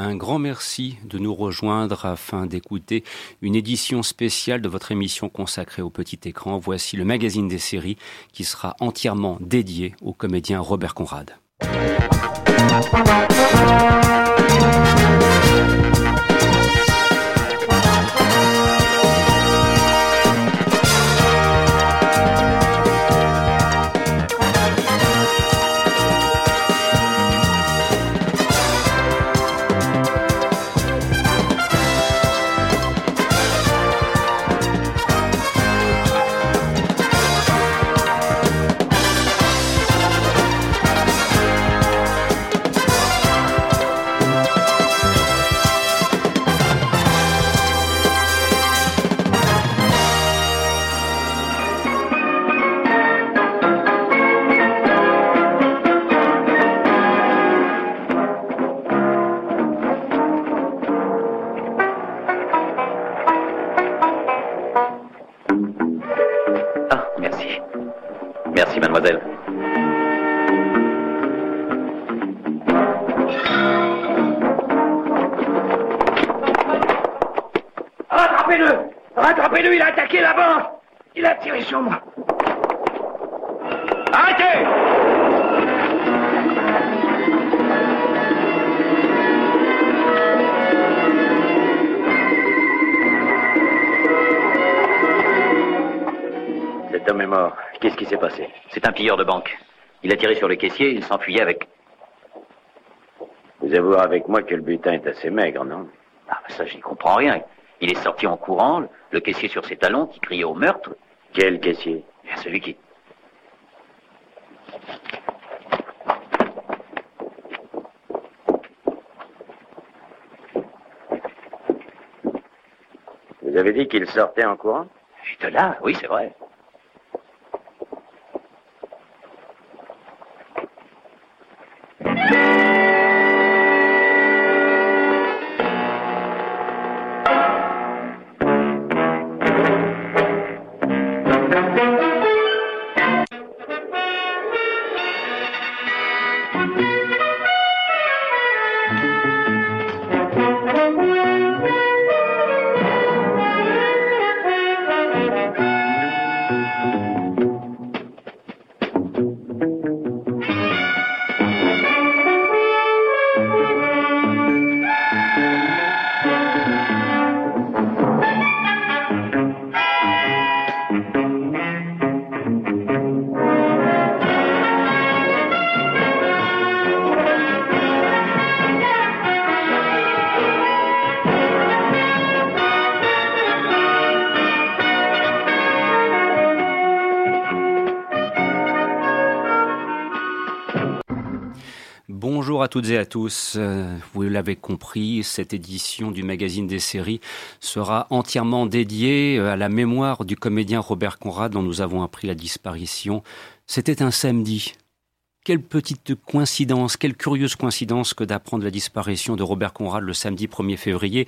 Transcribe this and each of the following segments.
Un grand merci de nous rejoindre afin d'écouter une édition spéciale de votre émission consacrée au petit écran. Voici le magazine des séries qui sera entièrement dédié au comédien Robert Conrad. Caissier, il s'enfuyait avec. Vous avouez avec moi que le butin est assez maigre, non? Ah, ça, j'y comprends rien. Il est sorti en courant, le caissier sur ses talons, qui criait au meurtre. Quel caissier? Celui qui. Vous avez dit qu'il sortait en courant? De là, oui, c'est vrai. À toutes et à tous. Euh, vous l'avez compris, cette édition du magazine des séries sera entièrement dédiée euh, à la mémoire du comédien Robert Conrad dont nous avons appris la disparition. C'était un samedi quelle petite coïncidence, quelle curieuse coïncidence que d'apprendre la disparition de Robert Conrad le samedi 1er février.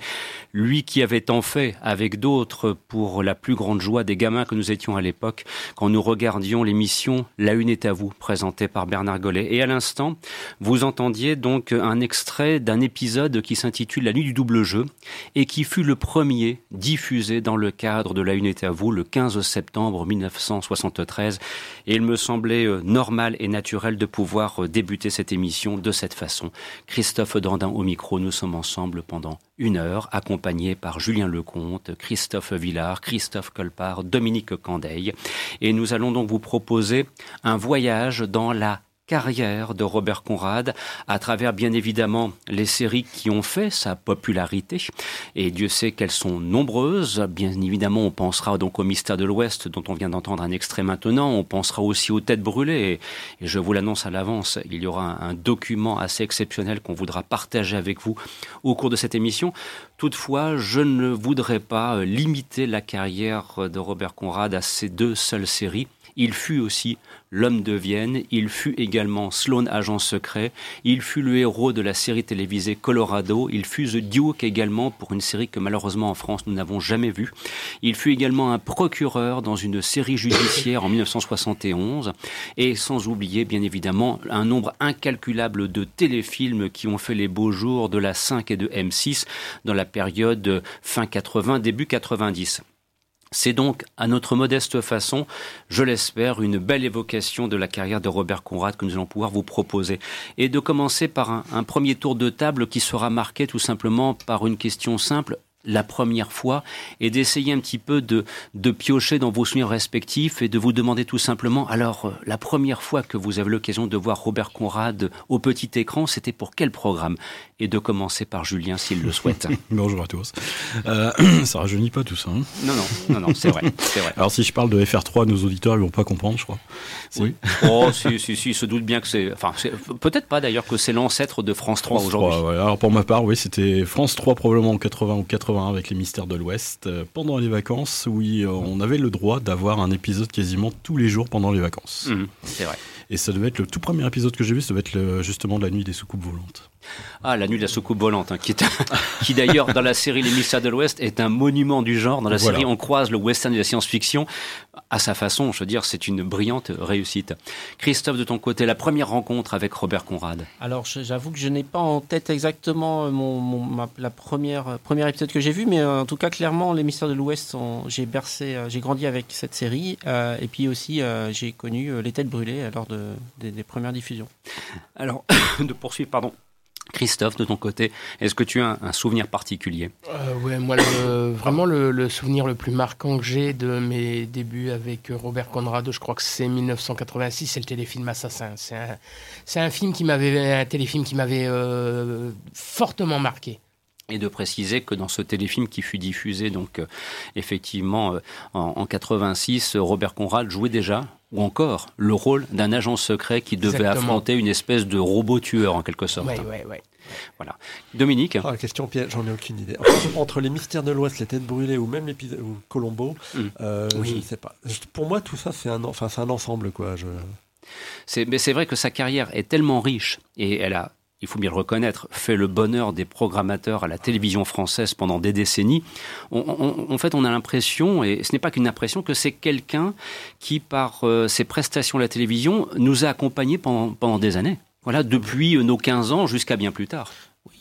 Lui qui avait tant fait avec d'autres pour la plus grande joie des gamins que nous étions à l'époque quand nous regardions l'émission La Une est à vous, présentée par Bernard Gollet. Et à l'instant, vous entendiez donc un extrait d'un épisode qui s'intitule La nuit du double jeu et qui fut le premier diffusé dans le cadre de La Une est à vous le 15 septembre 1973. Et il me semblait euh, normal et naturel de pouvoir euh, débuter cette émission de cette façon. Christophe Dandin au micro, nous sommes ensemble pendant une heure, accompagnés par Julien Lecomte, Christophe Villard, Christophe Colpart, Dominique Candeille. Et nous allons donc vous proposer un voyage dans la carrière de Robert Conrad à travers bien évidemment les séries qui ont fait sa popularité. Et Dieu sait qu'elles sont nombreuses. Bien évidemment on pensera donc au mystère de l'Ouest dont on vient d'entendre un extrait maintenant. On pensera aussi aux têtes brûlées. Et, je vous l'annonce à l'avance il y aura un, document assez exceptionnel qu'on voudra partager avec vous au cours de cette émission. Toutefois je ne voudrais pas limiter la carrière de Robert Conrad à ces deux seules séries Il fut aussi l'homme de Vienne, il fut également Sloan agent secret, il fut le héros de la série télévisée Colorado, il fut The Duke également pour une série que malheureusement en France nous n'avons jamais vue. Il fut également un procureur dans une série judiciaire en 1971 et sans oublier bien évidemment un nombre incalculable de téléfilms qui ont fait les beaux jours de la 5 et de M6 dans la période fin 80 début 90. C'est donc, à notre modeste façon, je l'espère, une belle évocation de la carrière de Robert Conrad que nous allons pouvoir vous proposer. Et de commencer par un, premier tour de table qui sera marqué tout simplement par une question simple la première fois et d'essayer un petit peu de, de piocher dans vos souvenirs respectifs et de vous demander tout simplement, alors, euh, la première fois que vous avez l'occasion de voir Robert Conrad au petit écran, c'était pour quel programme? Et de commencer par Julien s'il le souhaite. Bonjour à tous. Euh, ça rajeunit pas tout ça. Hein non, non, non, non c'est vrai, vrai, Alors si je parle de FR3, nos auditeurs ils vont pas comprendre, je crois. Oui. Oh, si, si, si, ils se doutent bien que c'est... Enfin, peut-être pas d'ailleurs que c'est l'ancêtre de France 3 aujourd'hui. Ouais. Alors pour ma part, oui, c'était France 3 probablement en 80 ou 80 avec les mystères de l'Ouest euh, pendant les vacances. Oui, euh, on avait le droit d'avoir un épisode quasiment tous les jours pendant les vacances. Mmh, c'est vrai. Et ça devait être le tout premier épisode que j'ai vu, ça devait être le, justement la nuit des soucoupes volantes. Ah, la nuit de la soucoupe volante, hein, qui, est qui d'ailleurs dans la série Les Mystères de l'Ouest est un monument du genre. Dans la série, on croise le western de la science-fiction à sa façon. Je veux dire, c'est une brillante réussite. Christophe, de ton côté, la première rencontre avec Robert Conrad. Alors, j'avoue que je n'ai pas en tête exactement euh, mon, mon ma, la première euh, premier épisode que j'ai vu, mais euh, en tout cas, clairement, Les Mystères de l'Ouest, j'ai bercé, j'ai grandi avec cette série, euh, et puis aussi euh, j'ai connu Les Têtes brûlées lors de, des, des premières diffusions. Alors, de poursuivre, pardon. Christophe, de ton côté, est-ce que tu as un, souvenir particulier? Euh, Ouais, moi, vraiment le, souvenir le plus marquant que j'ai de mes débuts avec Robert Conrad, je crois que c'est 1986, c'est le téléfilm Assassin. C'est un, c'est un film qui m'avait, un téléfilm qui m'avait euh, fortement marqué et de préciser que dans ce téléfilm qui fut diffusé donc euh, effectivement euh, en, en 86, Robert Conrad jouait déjà ou encore le rôle d'un agent secret qui devait Exactement. affronter une espèce de robot tueur en quelque sorte. Ouais, ouais, ouais. Voilà. Dominique Ah, la question piège, j'en ai aucune idée. Entre, entre les mystères de l'Ouest, les têtes brûlées ou même l'épisode ou Colombo, Mm. euh, Oui. je ne sais pas. Pour moi, tout ça, c'est un, enfin, c'est un ensemble, quoi. Je... C'est, mais c'est vrai que sa carrière est tellement riche et elle a, il faut bien le reconnaître, fait le bonheur des programmateurs à la télévision française pendant des décennies. On- on- en fait, on a l'impression, et ce n'est pas qu'une impression, que c'est quelqu'un qui, par euh, ses prestations à la télévision, nous a accompagnés pendant, pendant des années. Voilà, depuis euh, nos 15 ans jusqu'à bien plus tard.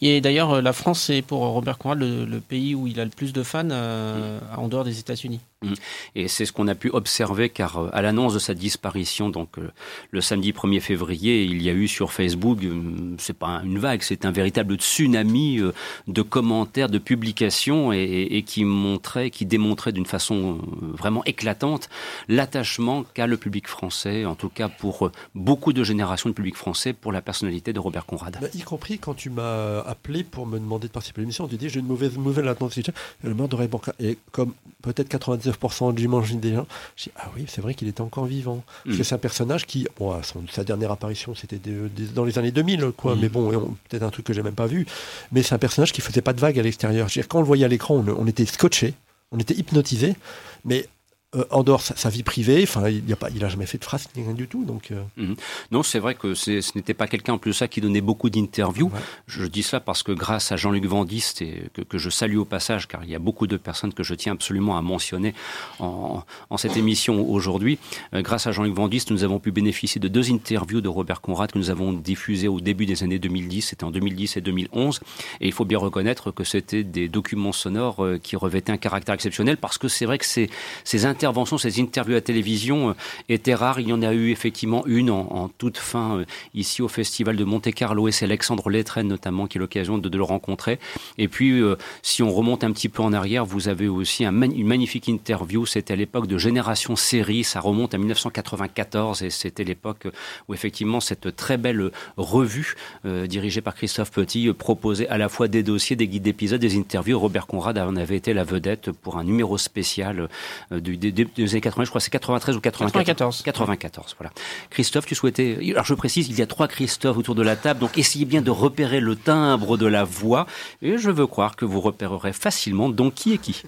Et d'ailleurs, euh, la France, c'est pour Robert Conrad le, le, pays où il a le plus de fans euh, en dehors des États-Unis. Et c'est ce qu'on a pu observer car euh, à l'annonce de sa disparition, donc euh, le samedi 1er février, il y a eu sur Facebook, euh, c'est pas une vague, c'est un véritable tsunami de commentaires, de publications et, et- qui montrait, qui démontrait d'une façon vraiment éclatante l'attachement qu'a le public français, en tout cas pour beaucoup de générations de public français, pour la personnalité de Robert Conrad. Bah, y compris quand tu m'as appelé pour me demander de participer à l'émission, tu dis j'ai une mauvaise nouvelle à. Le meurtre de Ray. Et comme peut-être 99% du mange des gens, j'ai dit ah oui, c'est vrai qu'il était encore vivant. Parce Mm. que c'est un personnage qui, bon, sa dernière apparition, c'était dans les années 2000, quoi. Mm. Mais bon, on- peut-être un truc que j'ai même pas vu. Mais c'est un personnage qui faisait pas de vagues à l'extérieur. Je Quand on le voyait à l'écran, on, on était scotché, on était hypnotisé. Mais euh, en dehors sa, sa vie privée, enfin, il n'y a pas, il a jamais fait de phrase rien du tout. Donc, euh, Non, c'est vrai que ce n'était pas quelqu'un en plus de ça qui donnait beaucoup d'interviews. Ouais. Je dis cela parce que grâce à Jean-Luc Vandiste, et que, que je salue au passage, car il y a beaucoup de personnes que je tiens absolument à mentionner en, en cette émission aujourd'hui, euh, grâce à Jean-Luc Vandiste, nous avons pu bénéficier de deux interviews de Robert Conrad que nous avons diffusées au début des années 2010, c'était en 2010 et 2011, et il faut bien reconnaître que c'était des documents sonores euh, qui revêtaient un caractère exceptionnel parce que c'est vrai que ces, ces interventions, ces interviews à télévision euh, étaient rares. Il y en a eu effectivement une en, toute fin euh, ici au Festival de Monte-Carlo et c'est Alexandre Letren notamment qui a l'occasion de, le rencontrer. Et puis, euh, si on remonte un petit peu en arrière, vous avez aussi une magnifique interview. C'était à l'époque de Génération Série. Ça remonte à 1994 et c'était l'époque où effectivement cette très belle revue dirigée par Christophe Petit proposait à la fois des dossiers, des guides d'épisodes, des interviews. Robert Conrad en avait été la vedette pour un numéro spécial euh, du, des, des années 80, je crois c'est 93 ou 94. 94. 94, voilà. Christophe, tu souhaitais. Alors je précise, il y a trois Christophe autour de la table, donc essayez bien de repérer le timbre de la voix. Et je veux croire que vous repérerez facilement donc qui est qui.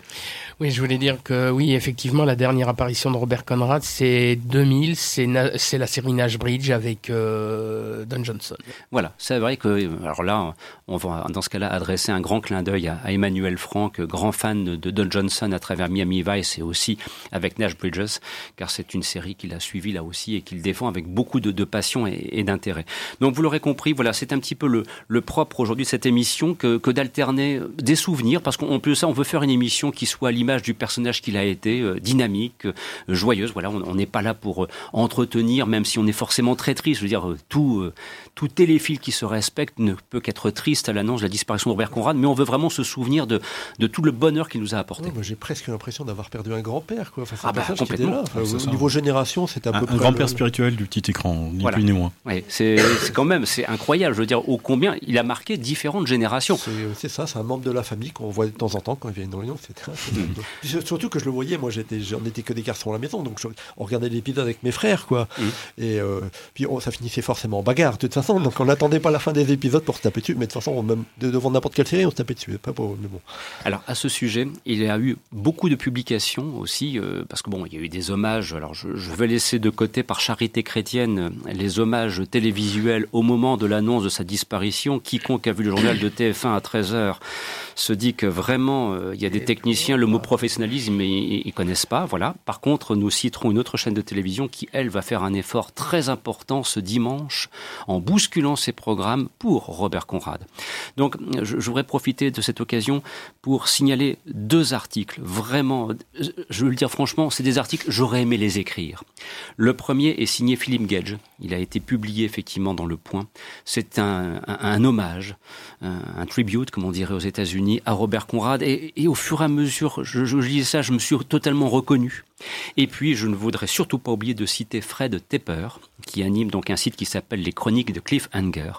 Oui, je voulais dire que oui, effectivement, la dernière apparition de Robert Conrad, c'est 2000, c'est c'est la série Nash Bridge avec euh, Don Johnson. Voilà, c'est vrai que, alors là, on va dans ce cas-là adresser un grand clin d'œil à, Emmanuel Frank, grand fan de, Don Johnson à travers Miami Vice et aussi avec Nash Bridges, car c'est une série qu'il a suivie là aussi et qu'il défend avec beaucoup de, passion et, et d'intérêt. Donc vous l'aurez compris, voilà, c'est un petit peu le, le propre aujourd'hui de cette émission que, que d'alterner des souvenirs, parce qu'on peut ça, on veut faire une émission qui soit à l'image du personnage qu'il a été, euh, dynamique, euh, joyeuse. Voilà, on n'est pas là pour euh, entretenir, même si on est forcément très triste. Je veux dire, euh, tout, euh, tout téléfilm qui se respecte ne peut qu'être triste à l'annonce de la disparition de Robert Conrad, mais on veut vraiment se souvenir de, de tout le bonheur qu'il nous a apporté. J'ai presque l'impression d'avoir perdu un grand-père. quoi. Enfin, Ah bah, complètement. là. Enfin, C'est au ça. niveau génération, c'est Un, peu un grand-père le- spirituel du petit écran, ni Voilà. plus ni moins. Ouais, c'est c'est quand même, c'est incroyable. Je veux dire, ô combien il a marqué différentes générations. C'est c'est ça, c'est un membre de la famille qu'on voit de temps en temps quand il vient une réunion, etc. Puis c'est- Surtout que je le voyais, moi j'étais, j'en étais que des garçons à la maison, donc je- on regardait l'épisode avec mes frères, quoi. Mhm. Et euh, puis on- ça finissait forcément en bagarre, de toute façon, donc on n'attendait pas la fin des épisodes pour se taper dessus, mais de toute façon, on- même de- devant n'importe quelle série, on se tapait dessus. Pas pour, mais bon. Alors à ce sujet, il y a eu beaucoup de publications aussi, euh, parce que bon, il y a eu des hommages. Alors je, je vais laisser de côté par charité chrétienne les hommages télévisuels au moment de l'annonce de sa disparition. Quiconque a vu le journal de TF1 à 13h se dit que vraiment euh, il y a des techniciens, le mot professionnalisme, ils, ils connaissent pas. Voilà. Par contre, nous citerons une autre chaîne de télévision qui elle va faire un effort très important ce dimanche en bousculant ses programmes pour Robert Conrad. Donc, je, voudrais profiter de cette occasion pour signaler deux articles. Vraiment, je veux le dire franchement, c'est des articles, j'aurais aimé les écrire. Le premier est signé Philippe Gage. Il a été publié effectivement dans Le Point. C'est un, hommage, un, un tribute, comme on dirait aux États-Unis, à Robert Conrad. Et, et au fur et à mesure, je, je ça, je me suis totalement reconnu. Et puis, je ne voudrais surtout pas oublier de citer Fred Tepper, qui anime donc un site qui s'appelle Les Chroniques de Cliffhanger.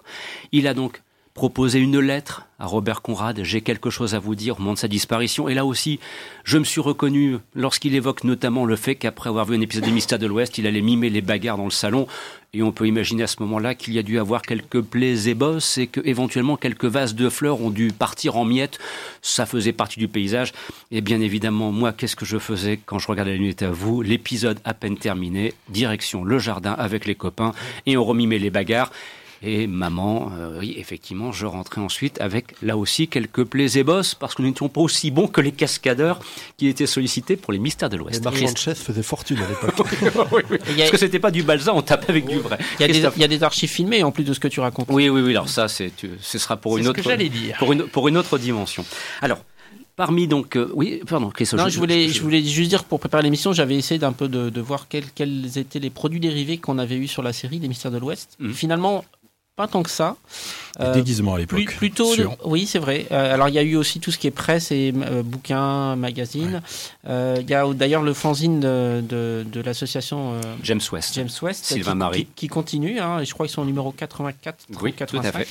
Il a donc proposé une lettre à Robert Conrad. J'ai quelque chose à vous dire au moment de sa disparition. Et là aussi, je me suis reconnu lorsqu'il évoque notamment le fait qu'après avoir vu un épisode des Mystères de l'Ouest, il allait mimer les bagarres dans le salon. Et on peut imaginer à ce moment-là qu'il y a dû avoir quelques plaies et bosses et que éventuellement quelques vases de fleurs ont dû partir en miettes. Ça faisait partie du paysage. Et bien évidemment, moi, qu'est-ce que je faisais quand je regardais la nuit à vous L'épisode à peine terminé, direction le jardin avec les copains et on remimait les bagarres. Et maman, euh, oui, effectivement, je rentrais ensuite avec là aussi quelques plaies et bosses parce que nous n'étions pas aussi bons que les cascadeurs qui étaient sollicités pour les mystères de Les l'Ouest. marchands Et- de chaises faisaient fortune à l'époque. Y, a- Parce que c'était pas du balsa, on tapait avec du vrai. il y a des- Christophe. il y a des archives filmées en plus de ce que tu racontes. Oui, oui, oui. Alors ça, c'est, tu- ce sera pour une ce autre, que j'allais dire. pour une, pour une autre dimension. Alors, parmi donc, euh, oui, pardon, Christophe. Non, je voulais, je voulais juste dire pour préparer l'émission, j'avais essayé d'un peu de, de voir quels, quels étaient les produits dérivés qu'on avait eu sur la série des Mystères de l'Ouest. Mhm. Finalement, pas tant que ça. Euh, déguisements à plus- l'époque. plutôt, sûr. oui, c'est vrai. Euh, alors, il y a eu aussi tout ce qui est presse et euh, bouquins, magazines. Euh, Il y a d'ailleurs le fanzine de, de, de l'association euh, James West. James West Sylvain qui, Marie. qui, qui continue. hein, et je crois qu'ils sont au numéro 84, Oui, 85. tout à fait.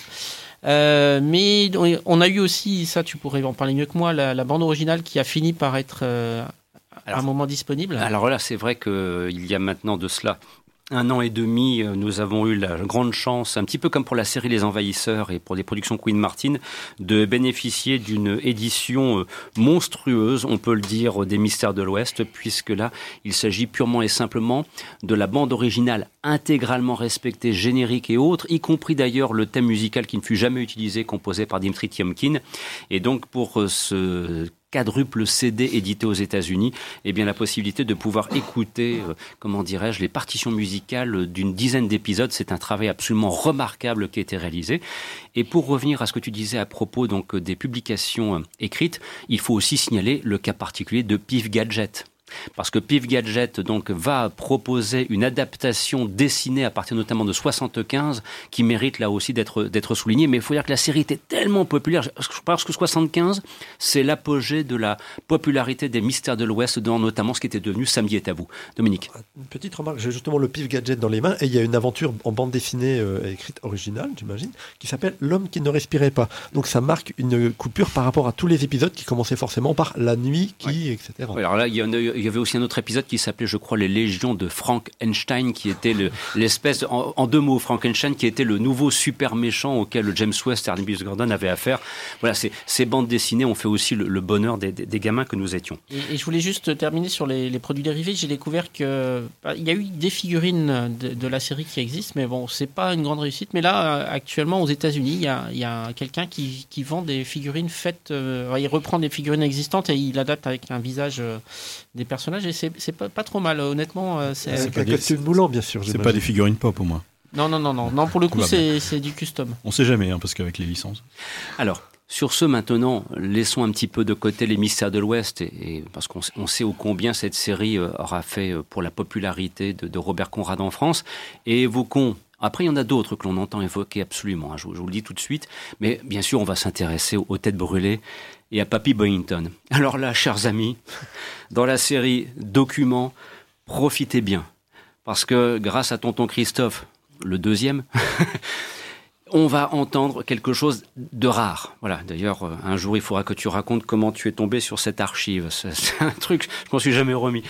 Euh, mais on- a eu aussi, ça tu pourrais en parler mieux que moi, la, la bande originale qui a fini par être euh, à Alors- un moment disponible. Alors là, c'est vrai qu'il y a maintenant de cela un an et demi, euh, nous avons eu la grande chance, un petit peu comme pour la série Les Envahisseurs et pour les productions Queen Martin, de bénéficier d'une édition euh, monstrueuse, on peut le dire, des Mystères de l'Ouest, puisque là, il s'agit purement et simplement de la bande originale intégralement respectée, générique et autres, y compris d'ailleurs le thème musical qui ne fut jamais utilisé, composé par Dimitri Tiomkin. Et donc, pour euh, ce quadruple CD édité aux États-Unis, eh bien la possibilité de pouvoir écouter, euh, comment dirais-je, les partitions musicales d'une dizaine d'épisodes, c'est un travail absolument remarquable qui a été réalisé. Et pour revenir à ce que tu disais à propos donc des publications euh, écrites, il faut aussi signaler le cas particulier de Pif Gadget. Parce que Pif Gadget donc va proposer une adaptation dessinée à partir notamment de 75 qui mérite là aussi d'être d'être soulignée. Mais il faut dire que la série était tellement populaire. Je pense que 75 c'est l'apogée de la popularité des Mystères de l'Ouest dans notamment ce qui était devenu Samedi est à vous. Dominique. Une petite remarque, j'ai justement le pif gadget dans les mains et il y a une aventure en bande dessinée euh, écrite originale, j'imagine, qui s'appelle L'homme qui ne respirait pas. Donc ça marque une coupure par rapport à tous les épisodes qui commençaient forcément par la nuit qui, etc. Alors là, il y en a il y avait aussi un autre épisode qui s'appelait, je crois, Les Légions de Frankenstein, qui était l'espèce, en, deux mots, Frankenstein, qui était le nouveau super méchant auquel James West et Arnie Gordon avaient affaire. Voilà, ces bandes dessinées ont fait aussi le, bonheur des, gamins que nous étions. Et, je voulais juste terminer sur les, produits dérivés. J'ai découvert que bah, y a eu des figurines de, la série qui existent, mais bon, c'est pas une grande réussite. Mais là, actuellement, aux États-Unis, il y a, quelqu'un qui, vend des figurines faites. Euh, il reprend des figurines existantes et il adapte avec un visage euh, personnages et c'est pas, pas trop mal, honnêtement. Euh, c'est pas des costume moulant, bien sûr. C'est pas des figurines pop au moins. Non, non, non, non. Non, pour le coup, c'est du custom. On sait jamais, hein, parce qu'avec les licences. Alors, sur ce, maintenant, laissons un petit peu de côté les mystères de l'Ouest, et, parce qu'on sait ô combien cette série euh, aura fait pour la popularité de, Robert Conrad en France, et évoquons après, il y en a d'autres que l'on entend évoquer absolument, hein, je, vous le dis tout de suite. Mais bien sûr, on va s'intéresser aux, têtes brûlées et à Papy Boyington. Alors là, chers amis, dans la série Documents, profitez bien. Parce que grâce à tonton Christophe, le deuxième, on va entendre quelque chose de rare. Voilà. D'ailleurs, euh, un jour, il faudra que tu racontes comment tu es tombé sur cette archive. C'est un truc, je m'en suis jamais remis.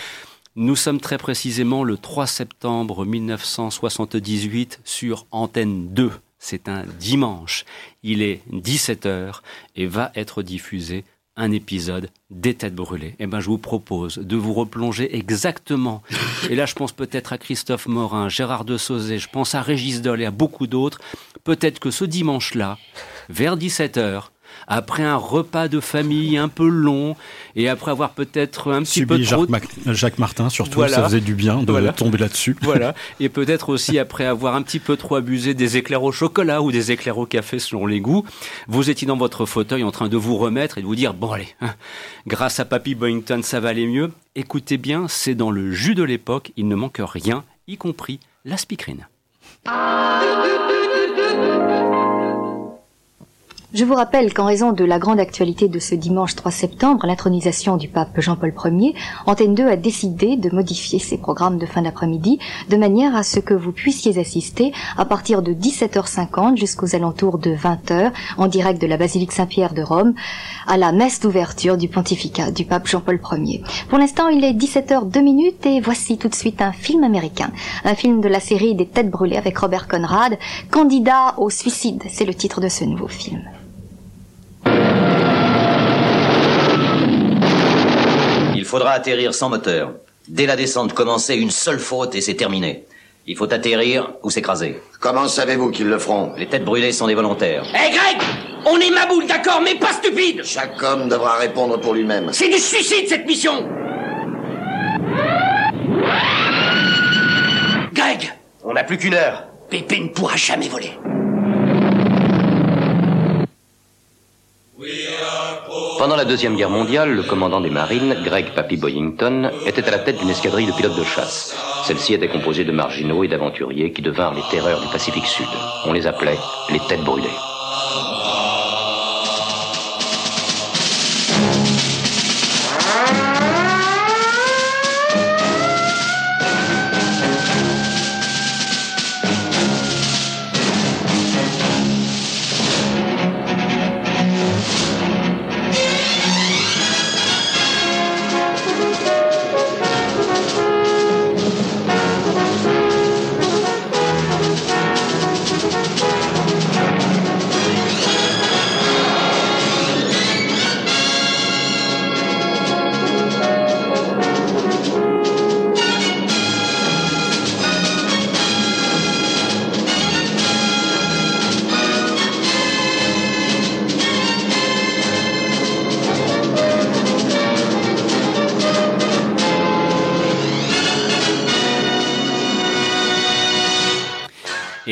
Nous sommes très précisément le 3 septembre 1978 sur Antenne 2 c'est un dimanche. Il est 17h et va être diffusé un épisode des têtes brûlées. Eh ben, je vous propose de vous replonger exactement. Et là, je pense peut-être à Christophe Morin, Gérard de Sauzet, je pense à Régis Doll et à beaucoup d'autres. Peut-être que ce dimanche-là, vers 17h, après un repas de famille un peu long et après avoir peut-être un petit peu trop... Jacques, Jacques Martin, surtout, ça faisait du bien de tomber là-dessus. Voilà, et peut-être aussi après avoir un petit peu trop abusé des éclairs au chocolat ou des éclairs au café selon les goûts, vous étiez dans votre fauteuil en train de vous remettre et de vous dire, bon allez, hein, grâce à Papy Boyington, ça va aller mieux. Écoutez bien, c'est dans le jus de l'époque, il ne manque rien, y compris la speakerine. Je vous rappelle qu'en raison de la grande actualité de ce dimanche 3 septembre, l'intronisation du pape Jean-Paul Ier, Antenne 2 a décidé de modifier ses programmes de fin d'après-midi de manière à ce que vous puissiez assister à partir de 17h50 jusqu'aux alentours de 20h en direct de la basilique Saint-Pierre de Rome à la messe d'ouverture du pontificat du pape Jean-Paul Ier. Pour l'instant, il est 17h 2 minutes et voici tout de suite un film américain, un film de la série des têtes brûlées avec Robert Conrad, Candidat au suicide, c'est le titre de ce nouveau film. Faudra atterrir sans moteur. Dès la descente commencée, une seule faute et c'est terminé. Il faut atterrir ou s'écraser. Comment savez-vous qu'ils le feront Les têtes brûlées sont des volontaires. Hé Greg On est maboule, d'accord, mais pas stupide Chaque homme devra répondre pour lui-même. C'est du suicide cette mission Greg On n'a plus qu'une heure. Pépé ne pourra jamais voler. Pendant la Deuxième Guerre mondiale, le commandant des marines, Greg Papy Boyington, était à la tête d'une escadrille de pilotes de chasse. Celle-ci était composée de marginaux et d'aventuriers qui devinrent les terreurs du Pacifique Sud. On les appelait les têtes brûlées.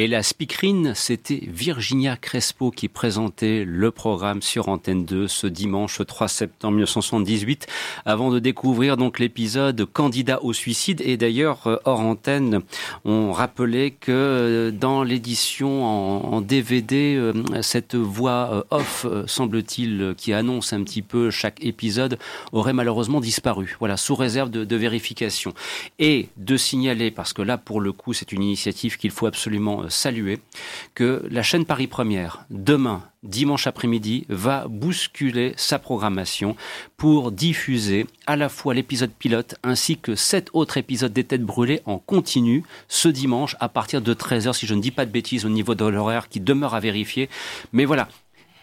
Et la speakerine, c'était Virginia Crespo qui présentait le programme sur Antenne 2 ce dimanche 3 septembre 1978 avant de découvrir donc l'épisode Candidat au suicide. Et d'ailleurs, euh, hors antenne, on rappelait que euh, dans l'édition en, DVD, euh, cette voix off, semble-t-il, qui annonce un petit peu chaque épisode, aurait malheureusement disparu. Voilà, sous réserve de, de vérification. Et de signaler, parce que là, pour le coup, c'est une initiative qu'il faut absolument saluer que la chaîne Paris Première, demain, dimanche après-midi, va bousculer sa programmation pour diffuser à la fois l'épisode pilote ainsi que sept autres épisodes des Têtes Brûlées en continu ce dimanche à partir de 13h, si je ne dis pas de bêtises au niveau de l'horaire qui demeure à vérifier. Mais voilà,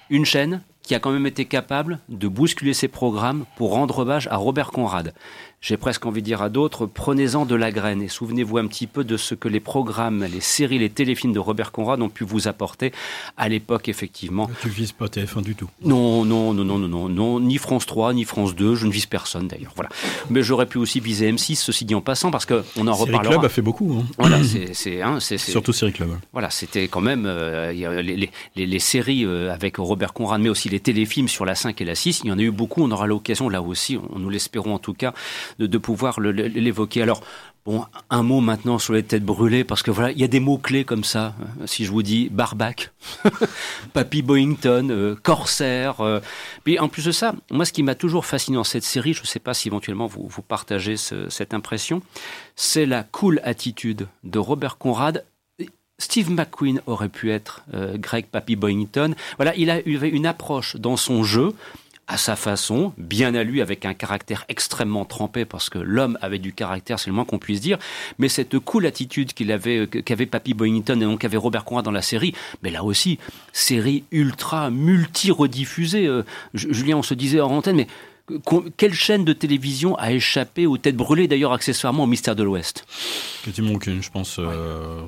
une chaîne qui a quand même été capable de bousculer ses programmes pour rendre hommage à Robert Conrad j'ai presque envie de dire à d'autres, prenez-en de la graine et souvenez-vous un petit peu de ce que les programmes, les séries, les téléfilms de Robert Conrad ont pu vous apporter à l'époque, effectivement. Tu vises pas TF1 du tout Non, non, non, non, non, non, non, ni France 3, ni France 2, je ne vise personne d'ailleurs. Voilà. Mais j'aurais pu aussi viser M6, ceci dit en passant, parce qu'on en Série reparlera. Club a fait beaucoup. hein. Voilà, c'est, c'est, hein, Surtout Série Club. voilà, c'était quand même euh, les- les- les séries euh, avec Robert Conrad, mais aussi les téléfilms sur la 5 et la 6. Il y en a eu beaucoup. On aura l'occasion, là aussi, on, nous l'espérons en tout cas, de, pouvoir l'évoquer. Alors, bon, un mot maintenant sur les têtes brûlées, parce que voilà, il y a des mots-clés comme ça. Euh, Si je vous dis Barbac, Papy Boyington, euh, Corsair. euh. Puis en plus de ça, moi, ce qui m'a toujours fasciné dans cette série, je ne sais pas si éventuellement vous, partagez ce- cette impression, c'est la cool attitude de Robert Conrad Steve McQueen aurait pu être euh, Greg Papy Boyington. Voilà, il a eu une approche dans son jeu à sa façon, bien à lui, avec un caractère extrêmement trempé, parce que l'homme avait du caractère, c'est le moins qu'on puisse dire, mais cette cool attitude qu'il avait, qu'avait Papy Boyington et donc qu'avait Robert Conrad dans la série, mais là aussi, série ultra multi-rediffusée. Euh, Ju- Julien, on se disait en antenne, mais quelle chaîne de télévision a échappé aux têtes brûlées, d'ailleurs accessoirement au mystère de l'Ouest? Quasiment aucune, je pense. euh,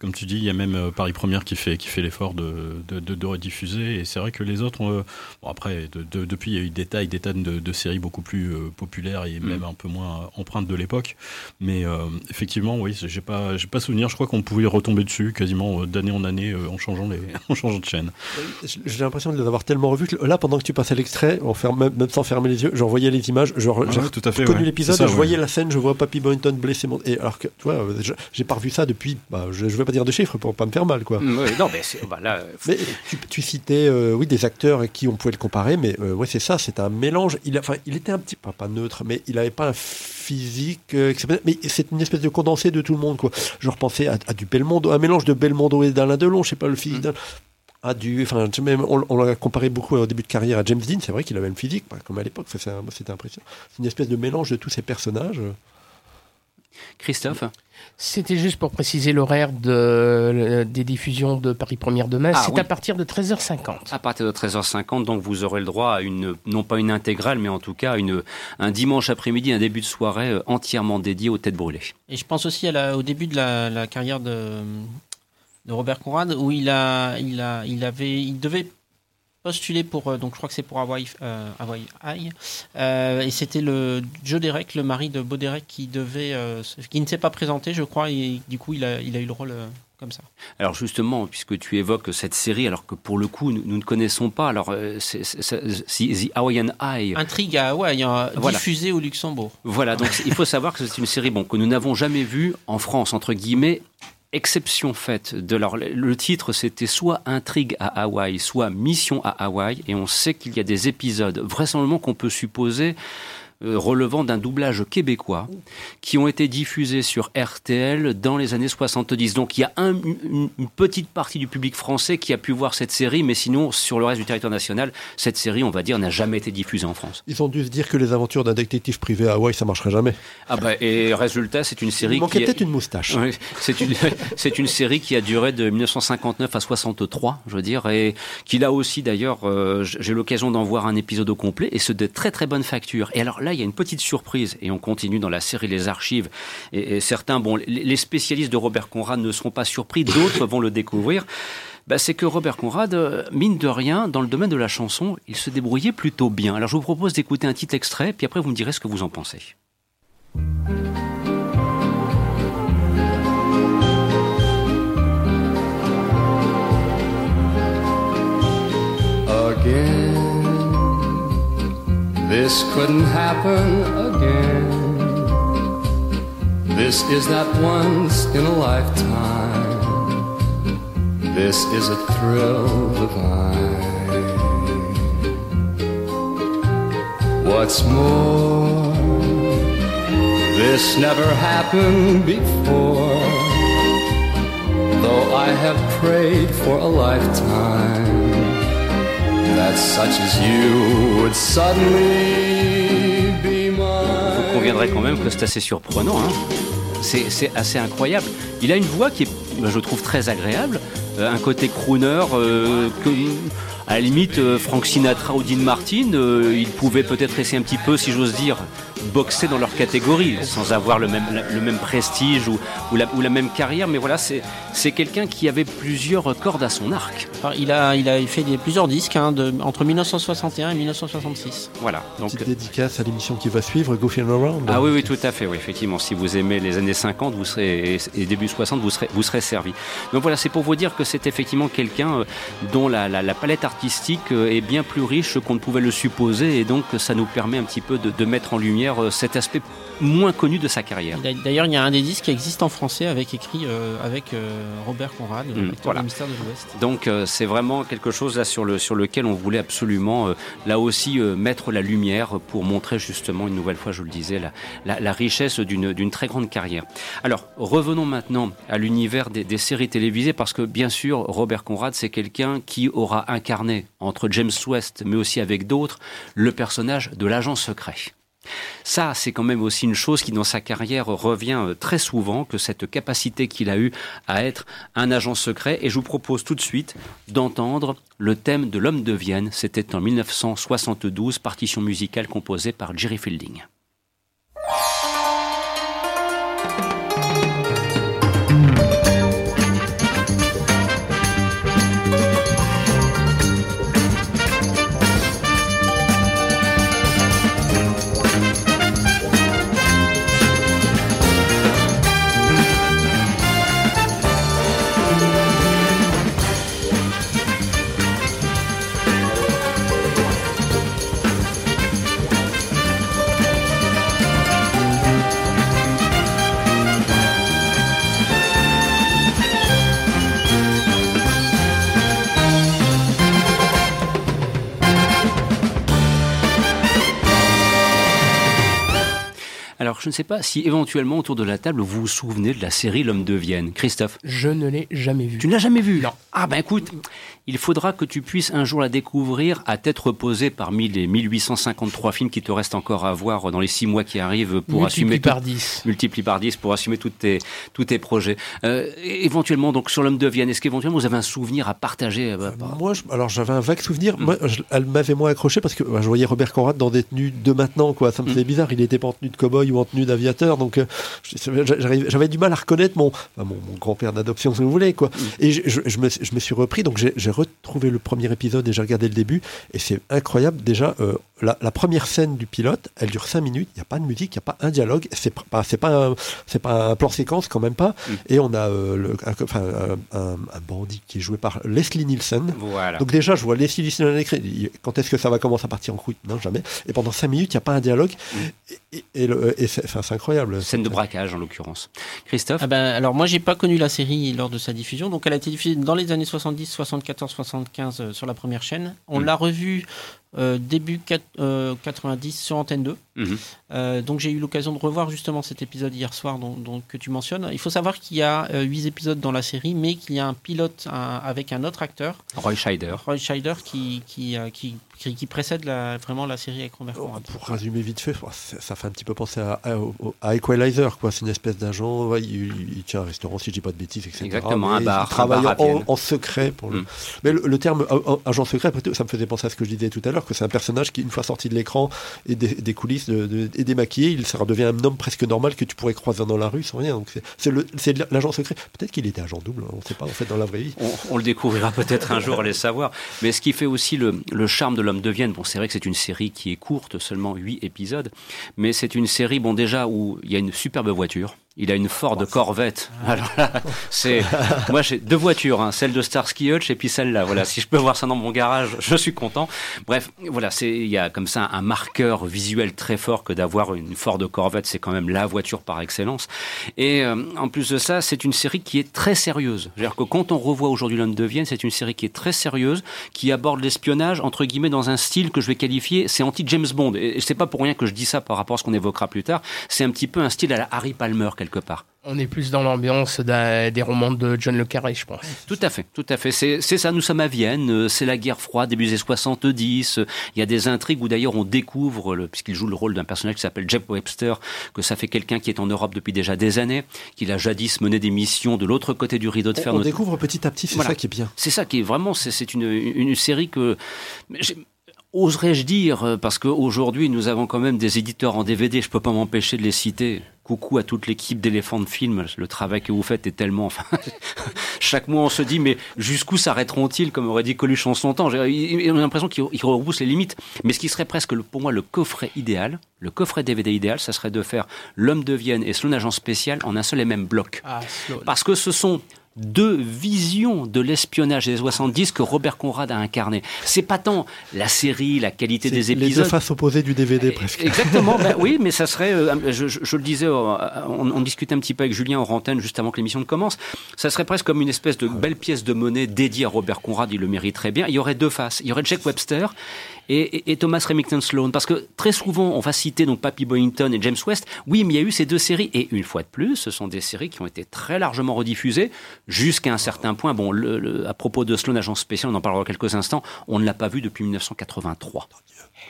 Comme tu dis, il y a même euh, Paris Première qui fait, qui fait l'effort de, de, de- de rediffuser. Et c'est vrai que les autres, euh, bon après, de- de- depuis, il y a eu des tas et des tas de, séries beaucoup plus euh, populaires et même un peu moins empreintes de l'époque. Mais euh, effectivement, oui, j'ai pas, j'ai pas souvenir. Je crois qu'on pouvait retomber dessus quasiment d'année en année en, changeant les, en changeant de chaîne. J'ai l'impression de les avoir tellement revus que là, pendant que tu passais l'extrait, même, même sans fermer les yeux, j'en voyais les images. J'ai tout à fait, connu ouais. l'épisode, je ouais. voyais la scène, je vois Papy Boynton blessé. Mon... Et alors que, tu vois, j'ai pas revu ça depuis. Bah, je, je vais pas dire de chiffres pour pas me faire mal, quoi. Mm, oui, non, mais bah là, euh, Mais tu, tu citais, euh, oui, des acteurs avec qui on pouvait le comparer, mais euh, ouais, c'est ça, c'est un mélange. Il, a, enfin, il était un petit peu, pas neutre, mais il avait pas un physique euh, mais c'est une espèce de condensé de tout le monde, quoi. Je repensais à, à du Belmondo, un mélange de Belmondo et d'Alain Delon, je sais pas, le physique d'Alain. À du, enfin, même, on, on l'a comparé beaucoup au début de carrière à James Dean, c'est vrai qu'il avait le physique, pas comme à l'époque, c'était impressionnant. C'est une espèce de mélange de tous ces personnages. Christophe? C'était juste pour préciser l'horaire de, euh, des diffusions de Paris Première demain. Ah, c'est oui. à partir de 13h50. À partir de 13h50, donc vous aurez le droit à une, non pas une intégrale, mais en tout cas une, un dimanche après-midi, un début de soirée euh, entièrement dédié aux têtes brûlées. Et je pense aussi à la- au début de la, la carrière de, de Robert Conrad, où il a, il a, il avait, il devait postuler pour, euh, donc je crois que c'est pour Hawaii, euh, Hawaii High, Euh, et c'était le Joe Derek, le mari de Beau Derek, qui devait, euh, qui ne s'est pas présenté, je crois, et du coup il a, il a eu le rôle comme ça. Alors justement, puisque tu évoques cette série, alors que pour le coup, nous, nous ne connaissons pas, alors c'est, The Hawaiian Eye, Intrigue à Hawaï, hein, Voilà. diffusée au Luxembourg. Voilà, donc il faut savoir que c'est une série bon, que nous n'avons jamais vue en France, entre guillemets, exception faite. De leur, le titre, c'était soit Intrigue à Hawaï, soit Mission à Hawaï, et on sait qu'il y a des épisodes, vraisemblablement qu'on peut supposer, relevant d'un doublage québécois, qui ont été diffusés sur RTL dans les années 70. Donc il y a un- une, une petite partie du public français qui a pu voir cette série, mais sinon, sur le reste du territoire national, cette série, on va dire, n'a jamais été diffusée en France. Ils ont dû se dire que les aventures d'un détective privé à Hawaï, ça marcherait jamais. Ah bah, et résultat, c'est une série Il manquait qui... peut-être une moustache. Oui, c'est une, c'est une série qui a duré de 1959 à 63, je veux dire, et qui là aussi d'ailleurs, euh, j'ai l'occasion d'en voir un épisode au complet, et c'est de très très bonne facture. Et alors là, il y a une petite surprise, et on continue dans la série Les Archives, et, certains, bon, les, les spécialistes de Robert Conrad ne seront pas surpris, d'autres vont le découvrir. Bah, c'est que Robert Conrad, euh, mine de rien, dans le domaine de la chanson, il se débrouillait plutôt bien. Alors je vous propose d'écouter un petit extrait, puis après vous me direz ce que vous en pensez. again. This couldn't happen again. This is that once in a lifetime. This is a thrill divine. What's more, this never happened before. Though I have prayed for a lifetime that such as you would suddenly be mine. Vous conviendrez quand même que c'est assez surprenant. Hein c'est, assez incroyable. Il a une voix qui est, je trouve, très agréable. Euh, un côté crooner euh, que à la limite, euh, Frank Sinatra ou Dean Martin, euh, ils pouvaient peut-être essayer un petit peu, si j'ose dire, boxer dans leur catégorie, sans avoir le même, le même prestige ou, ou, la, ou la même carrière. Mais voilà, c'est, c'est quelqu'un qui avait plusieurs cordes à son arc. Alors, il, a, il a fait des, plusieurs disques hein, de, entre 1961 et 1966. Voilà. Donc, Petite dédicace à l'émission qui va suivre, Goofy Around. Ah oui, oui, tout à fait. Oui, effectivement, si vous aimez les années 50 vous serez, et début 60, vous serez, vous serez servi. Donc voilà, c'est pour vous dire que c'est effectivement quelqu'un euh, dont la, la, la palette artistique artistique euh, est bien plus riche qu'on ne pouvait le supposer et donc ça nous permet un petit peu de, de mettre en lumière euh, cet aspect moins connu de sa carrière. D'ailleurs, il y a un des disques qui existe en français avec écrit euh, avec euh, Robert Conrad, mmh, voilà. Mystère de l'Ouest. Donc euh, c'est vraiment quelque chose là sur le sur lequel on voulait absolument là aussi mettre la lumière pour montrer justement une nouvelle fois, je le disais, la, la, la richesse d'une d'une très grande carrière. Alors revenons maintenant à l'univers des, des séries télévisées parce que bien sûr Robert Conrad c'est quelqu'un qui aura incarné entre James West mais aussi avec d'autres le personnage de l'agent secret. Ça, c'est quand même aussi une chose qui, dans sa carrière, revient euh, très souvent, que cette capacité qu'il a eue à être un agent secret. Et je vous propose tout de suite d'entendre le thème de L'homme de Vienne. C'était en 1972, partition musicale composée par Jerry Fielding. Je ne sais pas si éventuellement autour de la table vous vous souvenez de la série L'homme de Vienne. Christophe Je ne l'ai jamais vue. Tu ne l'as jamais vue Non. Ah ben écoute, il faudra que tu puisses un jour la découvrir à tête reposée parmi les 1853 films qui te restent encore à voir dans les six mois qui arrivent pour Multiplie assumer par tout- 10. multiplie par 10 pour assumer toutes tes, tous tes projets. Euh, éventuellement, donc sur l'homme de Vienne, est-ce qu'éventuellement vous avez un souvenir à partager euh, par- Moi, je- alors j'avais un vague souvenir. Moi, je- elle m'avait moins accroché parce que bah, je voyais Robert Conrad dans des tenues de maintenant, quoi. Ça me faisait bizarre. Il était pas en tenue de cow-boy ou en tenue d'aviateur, donc euh, j'avais du mal à reconnaître mon, enfin, mon, mon grand-père d'adoption, si vous voulez, quoi. Et je, je- je me, je me suis repris, donc j'ai retrouvé le premier épisode et j'ai regardé le début, et c'est incroyable. Déjà, euh, la, la première scène du pilote, elle dure 5 minutes. Il n'y a pas de musique, il n'y a pas un dialogue. C'est pas, c'est pas, un- pas un plan séquence quand même pas. Et on a euh, le, un, bandit qui est joué par Leslie Nielsen. Voilà. Donc déjà, je vois Leslie Nielsen Quand est-ce que ça va commencer à partir en couille? Non, jamais. Et pendant 5 minutes, il n'y a pas un dialogue. Et, et- et c'est enfin, c'est incroyable. Scène de braquage en l'occurrence. Christophe Ah ben, alors moi j'ai pas connu la série lors de sa diffusion, donc elle a été diffusée dans les années 70, 74, 75 euh, sur la première chaîne. On Mm. l'a revue euh, début quat- euh, 90 sur Antenne 2. Mhm. Euh, donc j'ai eu l'occasion de revoir justement cet épisode hier soir dont, dont- que tu mentionnes. Il faut savoir qu'il y a euh, huit épisodes dans la série, mais qu'il y a un pilote un- avec un autre acteur, Roy Scheider. Roy Scheider, qui, qui, euh, qui, qui, qui précède la- vraiment la série avec Robert Conrad. Pour résumer vite fait, c'est- ça fait un petit peu penser à, à, au- à Equalizer, quoi. C'est une espèce d'agent, ouais, il, il tient un restaurant, si je dis pas de bêtises, etc. Exactement, un bar, Il travaille un bar en, en secret. Pour le... Mm. Mais le, le terme agent secret, après tout, ça me faisait penser à ce que je disais tout à l'heure, que c'est un personnage qui, une fois sorti de l'écran et des, des coulisses de, de- et démaquillé, il ça redevient un homme presque normal que tu pourrais croiser dans la rue sans rien. Donc c'est- c'est le- c'est de l'agent secret. Peut-être qu'il était agent double, hein, on ne sait pas en fait dans la vraie vie. On, on le découvrira peut-être un jour, allez savoir. Mais ce qui fait aussi le, le charme de l'homme de Vienne, bon, c'est vrai que c'est une série qui est courte, seulement 8 épisodes, mais c'est une série, bon, déjà, où il y a une superbe voiture. Il a une Ford Corvette. Alors là, c'est, moi, j'ai deux voitures, hein, celle de Starsky Hutch et puis celle-là. Voilà. Si je peux voir ça dans mon garage, je suis content. Bref, voilà, c'est, il y a comme ça un marqueur visuel très fort que d'avoir une Ford Corvette. C'est quand même la voiture par excellence. Et euh, en plus de ça, c'est une série qui est très sérieuse. C'est-à-dire que quand on revoit aujourd'hui l'homme de Vienne, c'est une série qui est très sérieuse, qui aborde l'espionnage entre guillemets dans un style que je vais qualifier, c'est anti James Bond. Et, et c'est pas pour rien que je dis ça par rapport à ce qu'on évoquera plus tard. C'est un petit peu un style à la Harry Palmer quelque quelque part. On est plus dans l'ambiance des romans de John Le Carré, je pense. Tout à fait, tout à fait. C'est ça, nous sommes à Vienne, euh, c'est la guerre froide, début des années 70. euh, Il y a des intrigues où d'ailleurs on découvre, puisqu'il joue le rôle d'un personnage qui s'appelle Jeff Webster, que ça fait quelqu'un qui est en Europe depuis déjà des années, qu'il a jadis mené des missions de l'autre côté du rideau de fer. On, découvre petit à petit, c'est Voilà. ça qui est bien. C'est ça qui est vraiment, c'est- c'est une, une série que. Oserais-je dire, euh, parce qu'aujourd'hui nous avons quand même des éditeurs en DVD, je peux pas m'empêcher de les citer. Coucou à toute l'équipe d'éléphants de film, le travail que vous faites est tellement... Enfin, chaque mois on se dit, mais jusqu'où s'arrêteront-ils, comme aurait dit Coluche en son temps? J'ai- On a l'impression qu'ils ils repoussent les limites. Mais ce qui serait presque, pour moi, le coffret idéal, le coffret DVD idéal, ça serait de faire L'homme de Vienne et son agent spécial en un seul et même bloc. Ah. Parce que ce sont deux visions de l'espionnage des 70 que Robert Conrad a incarné. C'est pas tant la série, la qualité des les deux épisodes. faces opposées du DVD presque. Exactement, ben oui, mais ça serait, euh, je, je- je le disais, euh, on, on discutait un petit peu avec Julien en juste avant que l'émission ne commence, ça serait presque comme une espèce de belle pièce de monnaie dédiée à Robert Conrad, il le mérite très bien. Il y aurait deux faces, il y aurait Jack Webster et, Thomas Remington Sloan, parce que très souvent on va citer donc Papy Boynton et James West, oui, mais il y a eu ces deux séries, et une fois de plus, ce sont des séries qui ont été très largement rediffusées, jusqu'à un certain point, bon, à propos de Sloan, agent spécial, on en parlera quelques instants, on ne l'a pas vu depuis 1983.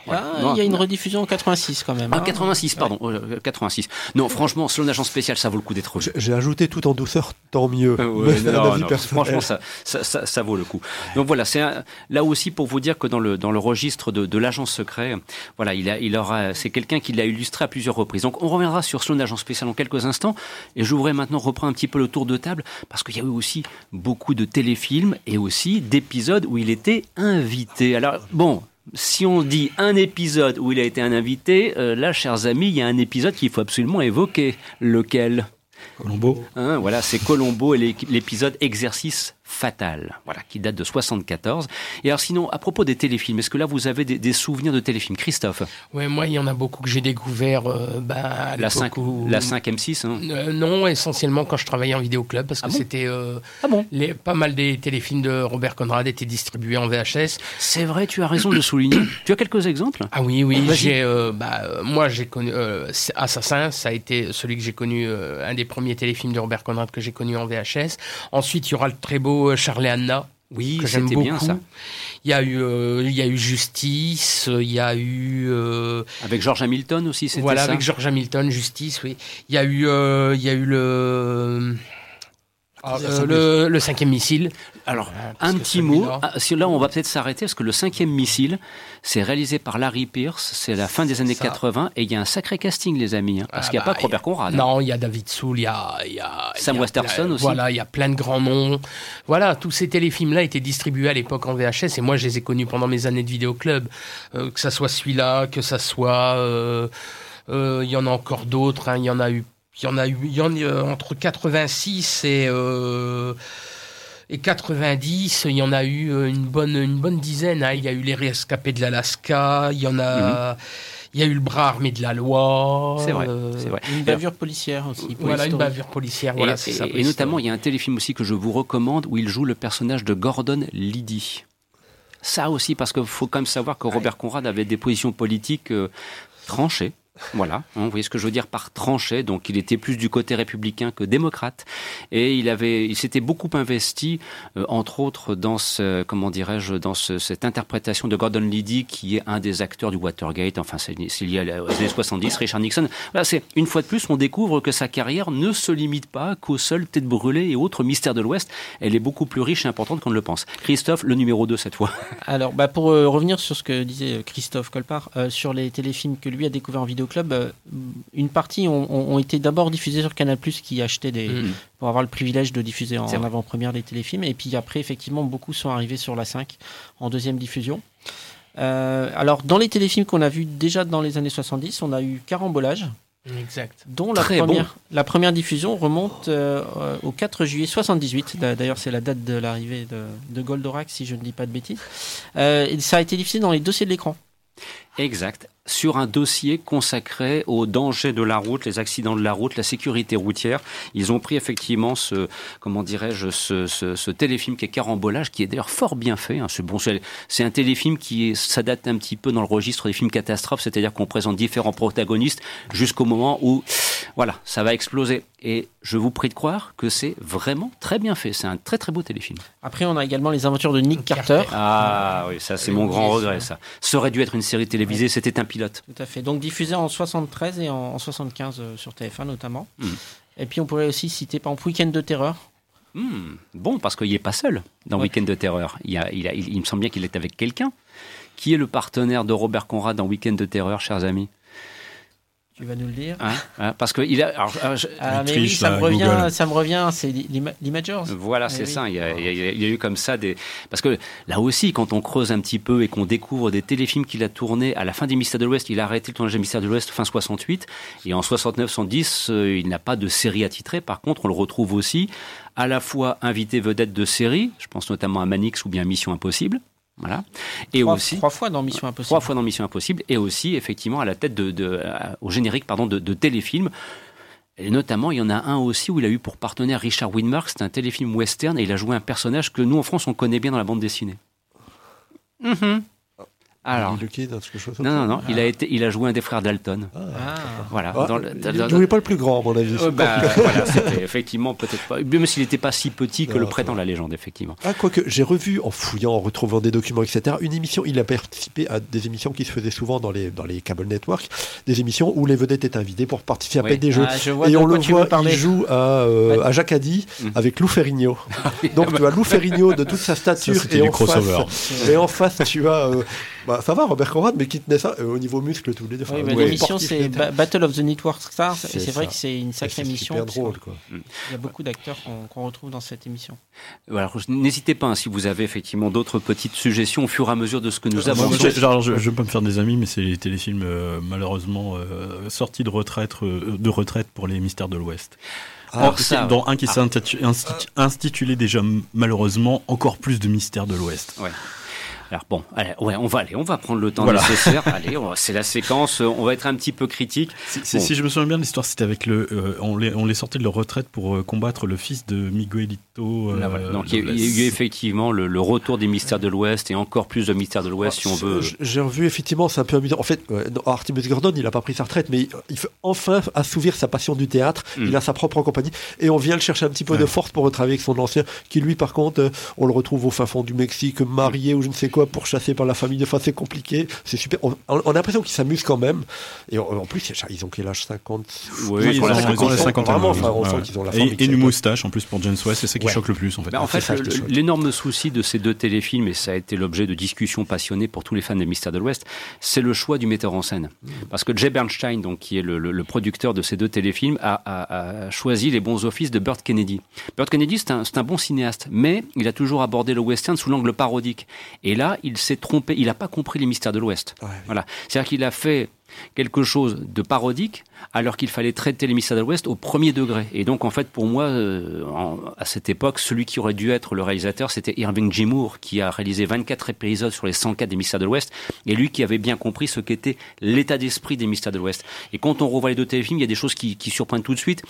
Voilà. Ah, Non, il y a une non. rediffusion en 86 quand même. Ah, hein. 86, pardon. euh, 86. Non, franchement, Sloan Agent Spécial, ça vaut le coup d'être vu. J'ai ajouté tout en douceur, tant mieux. Euh, ouais, non, non, personnel. franchement, ça, ça, ça, ça vaut le coup. Donc voilà, c'est là aussi pour vous dire que dans le, dans le registre de, de l'agent secret, voilà, il a, il aura, c'est quelqu'un qui l'a illustré à plusieurs reprises. Donc on reviendra sur Sloan Agent Spécial en quelques instants, et je voudrais maintenant reprendre un petit peu le tour de table, parce qu'il y a eu aussi beaucoup de téléfilms et aussi d'épisodes où il était invité. Alors bon. Si on dit un épisode où il a été un invité, euh, là, chers amis, il y a un épisode qu'il faut absolument évoquer. Lequel? Colombo. Hein, voilà, c'est Colombo et l'épisode Exercice fatal, voilà, qui date de 74. Et alors sinon, à propos des téléfilms, est-ce que là vous avez des, des souvenirs de téléfilms, Christophe? Ouais, moi, il y en a beaucoup que j'ai découvert euh, bah, à La l'époque 5, où- la 5 M6 hein. Euh, non, essentiellement quand je travaillais en vidéoclub, parce que Ah bon? c'était euh, Ah bon? les, pas mal des téléfilms de Robert Conrad étaient distribués en VHS. C'est vrai, tu as raison de le souligner. tu as quelques exemples? Ah oui, oui, j'ai, bah, moi j'ai connu Assassin, ça a été celui que j'ai connu, un des premiers téléfilms de Robert Conrad que j'ai connu en VHS. Ensuite, il y aura le très beau euh, Charlie Anna. Oui, que j'aime beaucoup. bien ça. Il y a eu, euh, il y a eu Justice, euh, il y a eu euh, Avec George Hamilton aussi, c'était voilà ça avec George Hamilton, Justice, oui. Il y a eu, euh, il y a eu le ah, euh, le, le cinquième missile. Alors, Ah, un petit mot. Ah, là, on va peut-être s'arrêter parce que le cinquième missile, c'est réalisé par Larry Pierce. C'est la fin des années Ça. 80 et il y a un sacré casting, les amis. hein, parce Ah qu'il n'y a bah, pas que Robert Conrad. hein. Non, il y a David Soul, il y a, il y a Sam il y a Westerson plein- aussi. Voilà, il y a plein de grands noms. Voilà, tous ces téléfilms-là étaient distribués à l'époque en VHS et moi je les ai connus pendant mes années de vidéoclub. Euh, que ça soit celui-là, que ça soit, euh, euh, il y en a encore d'autres. hein, Il y en a eu, il y en a eu, il y en a entre 86 et euh, et 90, il y en a eu une bonne, une bonne dizaine. hein. Il y a eu les rescapés de l'Alaska, il y en a, il y a eu le bras armé de la loi. C'est vrai, euh, vrai. Une bavure policière aussi. Voilà, une bavure policière. Et, Voilà, et- c'est ça, et police notamment, il y a un téléfilm aussi que je vous recommande où il joue le personnage de Gordon Liddy. Ça aussi, parce qu'il faut quand même savoir que Robert Conrad avait des positions politiques euh, tranchées. Voilà, hein, vous voyez ce que je veux dire par tranché. Donc, il était plus du côté républicain que démocrate, et il avait, il s'était beaucoup investi, euh, entre autres, dans ce, comment dirais-je, dans ce- cette interprétation de Gordon Liddy, qui est un des acteurs du Watergate. Enfin, c'est lié aux années 70, Richard Nixon. C'est une fois de plus, on découvre que sa carrière ne se limite pas qu'aux seules têtes brûlées et autres mystères de l'Ouest. Elle est beaucoup plus riche et importante qu'on ne le pense. Christophe, le numéro 2 cette fois. Alors, bah, pour euh, revenir sur ce que disait euh, Christophe Colpart, sur les téléfilms que lui a découvert en vidéoclub, euh, une partie ont, été d'abord diffusés sur Canal+, qui achetait des, Mhm. pour avoir le privilège de diffuser en, avant-première les téléfilms. Et puis après, effectivement, beaucoup sont arrivés sur la 5 en deuxième diffusion. Euh, alors, dans les téléfilms qu'on a vus déjà dans les années 70, on a eu Carambolage, Exact. dont la Très première, la première diffusion remonte euh, au 4 juillet 78. D'a- D'ailleurs, c'est la date de l'arrivée de, de Goldorak, si je ne dis pas de bêtises. Euh, ça a été diffusé dans les dossiers de l'écran. Exact. Sur un dossier consacré aux dangers de la route, les accidents de la route, la sécurité routière. Ils ont pris effectivement ce, comment dirais-je, ce, ce, ce téléfilm qui est Carambolage, qui est d'ailleurs fort bien fait. hein. C'est bon, c'est c'est un téléfilm qui s'adapte un petit peu dans le registre des films catastrophes, c'est-à-dire qu'on présente différents protagonistes jusqu'au moment où, voilà, ça va exploser. Et je vous prie de croire que c'est vraiment très bien fait. C'est un très très beau téléfilm. Après, on a également les aventures de Nick Carter. Ah oui, ça c'est mon grand regret, ça. Ça aurait dû être une série télévisée, c'était un pilote. Tout à fait. Donc diffusé en 73 et en, en 75 euh, sur TF1 notamment. Hmm. Et puis on pourrait aussi citer par exemple Week-end de terreur. Hmm, Bon, parce qu'il n'est pas seul dans Ouais. Week-end de terreur. Il, y a- il, a- il- il me semble bien qu'il est avec quelqu'un. Qui est le partenaire de Robert Conrad dans Week-end de terreur, chers amis? Tu vas nous le dire. Hein Hein Parce que il a. alors, alors, je- Ah, mais triche, oui, ça là, me revient, ça me revient, c'est l'Ima- l'Imagers. Voilà, c'est oui. ça. Il y, a, il y a- il y a eu comme ça des. Parce que là aussi, quand on creuse un petit peu et qu'on découvre des téléfilms qu'il a tournés à la fin des Mystères de l'Ouest, il a arrêté le tournage des Mystères de l'Ouest fin 68. Et en 69-70, euh, il n'a pas de série attitrée. Par contre, on le retrouve aussi à la fois invité vedette de série, je pense notamment à Manix ou bien Mission Impossible. Voilà. Et trois, aussi. trois fois dans Mission Impossible. Trois fois dans Mission Impossible et aussi effectivement à la tête de, de- euh, au générique pardon de, de téléfilms. Et notamment, il y en a un aussi où il a eu pour partenaire Richard Widmark, c'est un téléfilm western et il a joué un personnage que nous en France on connaît bien dans la bande dessinée. Mhm. Alors, quelque chose non, non, non, il a été, il a joué un des frères Dalton. Ah. Voilà. Ah, dans le- il ne jouait pas le plus grand, à mon avis. Euh, bah, voilà, c'était effectivement peut-être pas, même s'il n'était pas si petit que le prétend la légende, effectivement. Ah, quoique, j'ai revu, en fouillant, en retrouvant des documents, etc., une émission, il a participé à des émissions qui se faisaient souvent dans les, dans les cable networks, des émissions où les vedettes étaient invitées pour participer Oui. à des jeux. Ah, je Et on le voit, il joue à, euh, à Jacadi Mhm. avec Lou Ferrigno. Donc tu as Lou Ferrigno de toute sa stature Ça, et, en face, crossover. et en face tu as... euh, bah, ça va, Robert Conrad, mais qui tenait ça euh, au niveau muscle tous les deux. Oui, bah, L'émission, c'est Battle of the Network Stars. C'est Et c'est vrai que c'est une sacrée émission. super drôle, quoi. Il y a beaucoup d'acteurs qu'on retrouve dans cette émission. Alors, n'hésitez pas hein, si vous avez effectivement d'autres petites suggestions au fur et à mesure de ce que nous Moi, avons. je, genre, je, je veux pas me faire des amis, mais c'est les téléfilms euh, malheureusement euh, sortis de retraite, euh, de retraite pour les mystères de l'Ouest. Ah, ça, dont un qui s'est intitu- institu- intitulé déjà malheureusement encore plus de mystères de l'Ouest. Ouais. Alors bon, allez, ouais, on va aller, on va prendre le temps Voilà. nécessaire. allez, va- c'est la séquence. euh, On va être un petit peu critique. Si, si- Bon. si je me souviens bien, l'histoire c'était avec le, euh, on les, on les sortait de leur retraite pour euh, combattre le fils de Miguelito. euh, Là, voilà. Donc il y, a, Douglas. il y a eu effectivement le, le retour des mystères de l'Ouest et encore plus de mystères de l'Ouest si on veut. J- J'ai revu, effectivement, c'est un peu amusant. En fait, euh, Artemis Gordon, il n'a pas pris sa retraite, mais il fait enfin assouvir sa passion du théâtre. Mm. Il a sa propre compagnie. Et on vient le chercher un petit peu de force pour retravailler avec son ancien, qui lui, par contre, euh, on le retrouve au fin fond du Mexique, marié ou je ne sais quoi, pourchassé par la famille. Enfin, c'est compliqué. C'est super. On, a l'impression qu'ils s'amusent quand même. Et en, en plus, ils ont quel âge 50 Oui, Ils ils ont la ont- cinquantaine. ils ont la cinquantaine, Vraiment, ouais, enfin, on ouais, sent ouais. qu'ils ont la forme. Et, et une moustache en plus pour James West, c'est ça qui Ouais. choque le plus en fait. En choque. l'énorme souci de ces deux téléfilms, et ça a été l'objet de discussions passionnées pour tous les fans des Mystères de l'Ouest, c'est le choix du metteur en scène. Parce que Jay Bernstein, donc, qui est le, le- le producteur de ces deux téléfilms, a, a- a choisi les bons offices de Burt Kennedy. Burt Kennedy, c'est un, c'est un bon cinéaste, mais il a toujours abordé le western sous l'angle parodique. Et là, il s'est trompé, il n'a pas compris les Mystères de l'Ouest. Ouais. Voilà. C'est-à-dire qu'il a fait quelque chose de parodique alors qu'il fallait traiter les Mystères de l'Ouest au premier degré. Et donc, en fait, pour moi, euh, en- à cette époque, celui qui aurait dû être le réalisateur, c'était Irving. Moore, qui a réalisé 24 épisodes sur les 104 des Mystères de l'Ouest, et lui qui avait bien compris ce qu'était l'état d'esprit des Mystères de l'Ouest. Et quand on revoit les deux téléfilms, il y a des choses qui, qui surprennent tout de suite.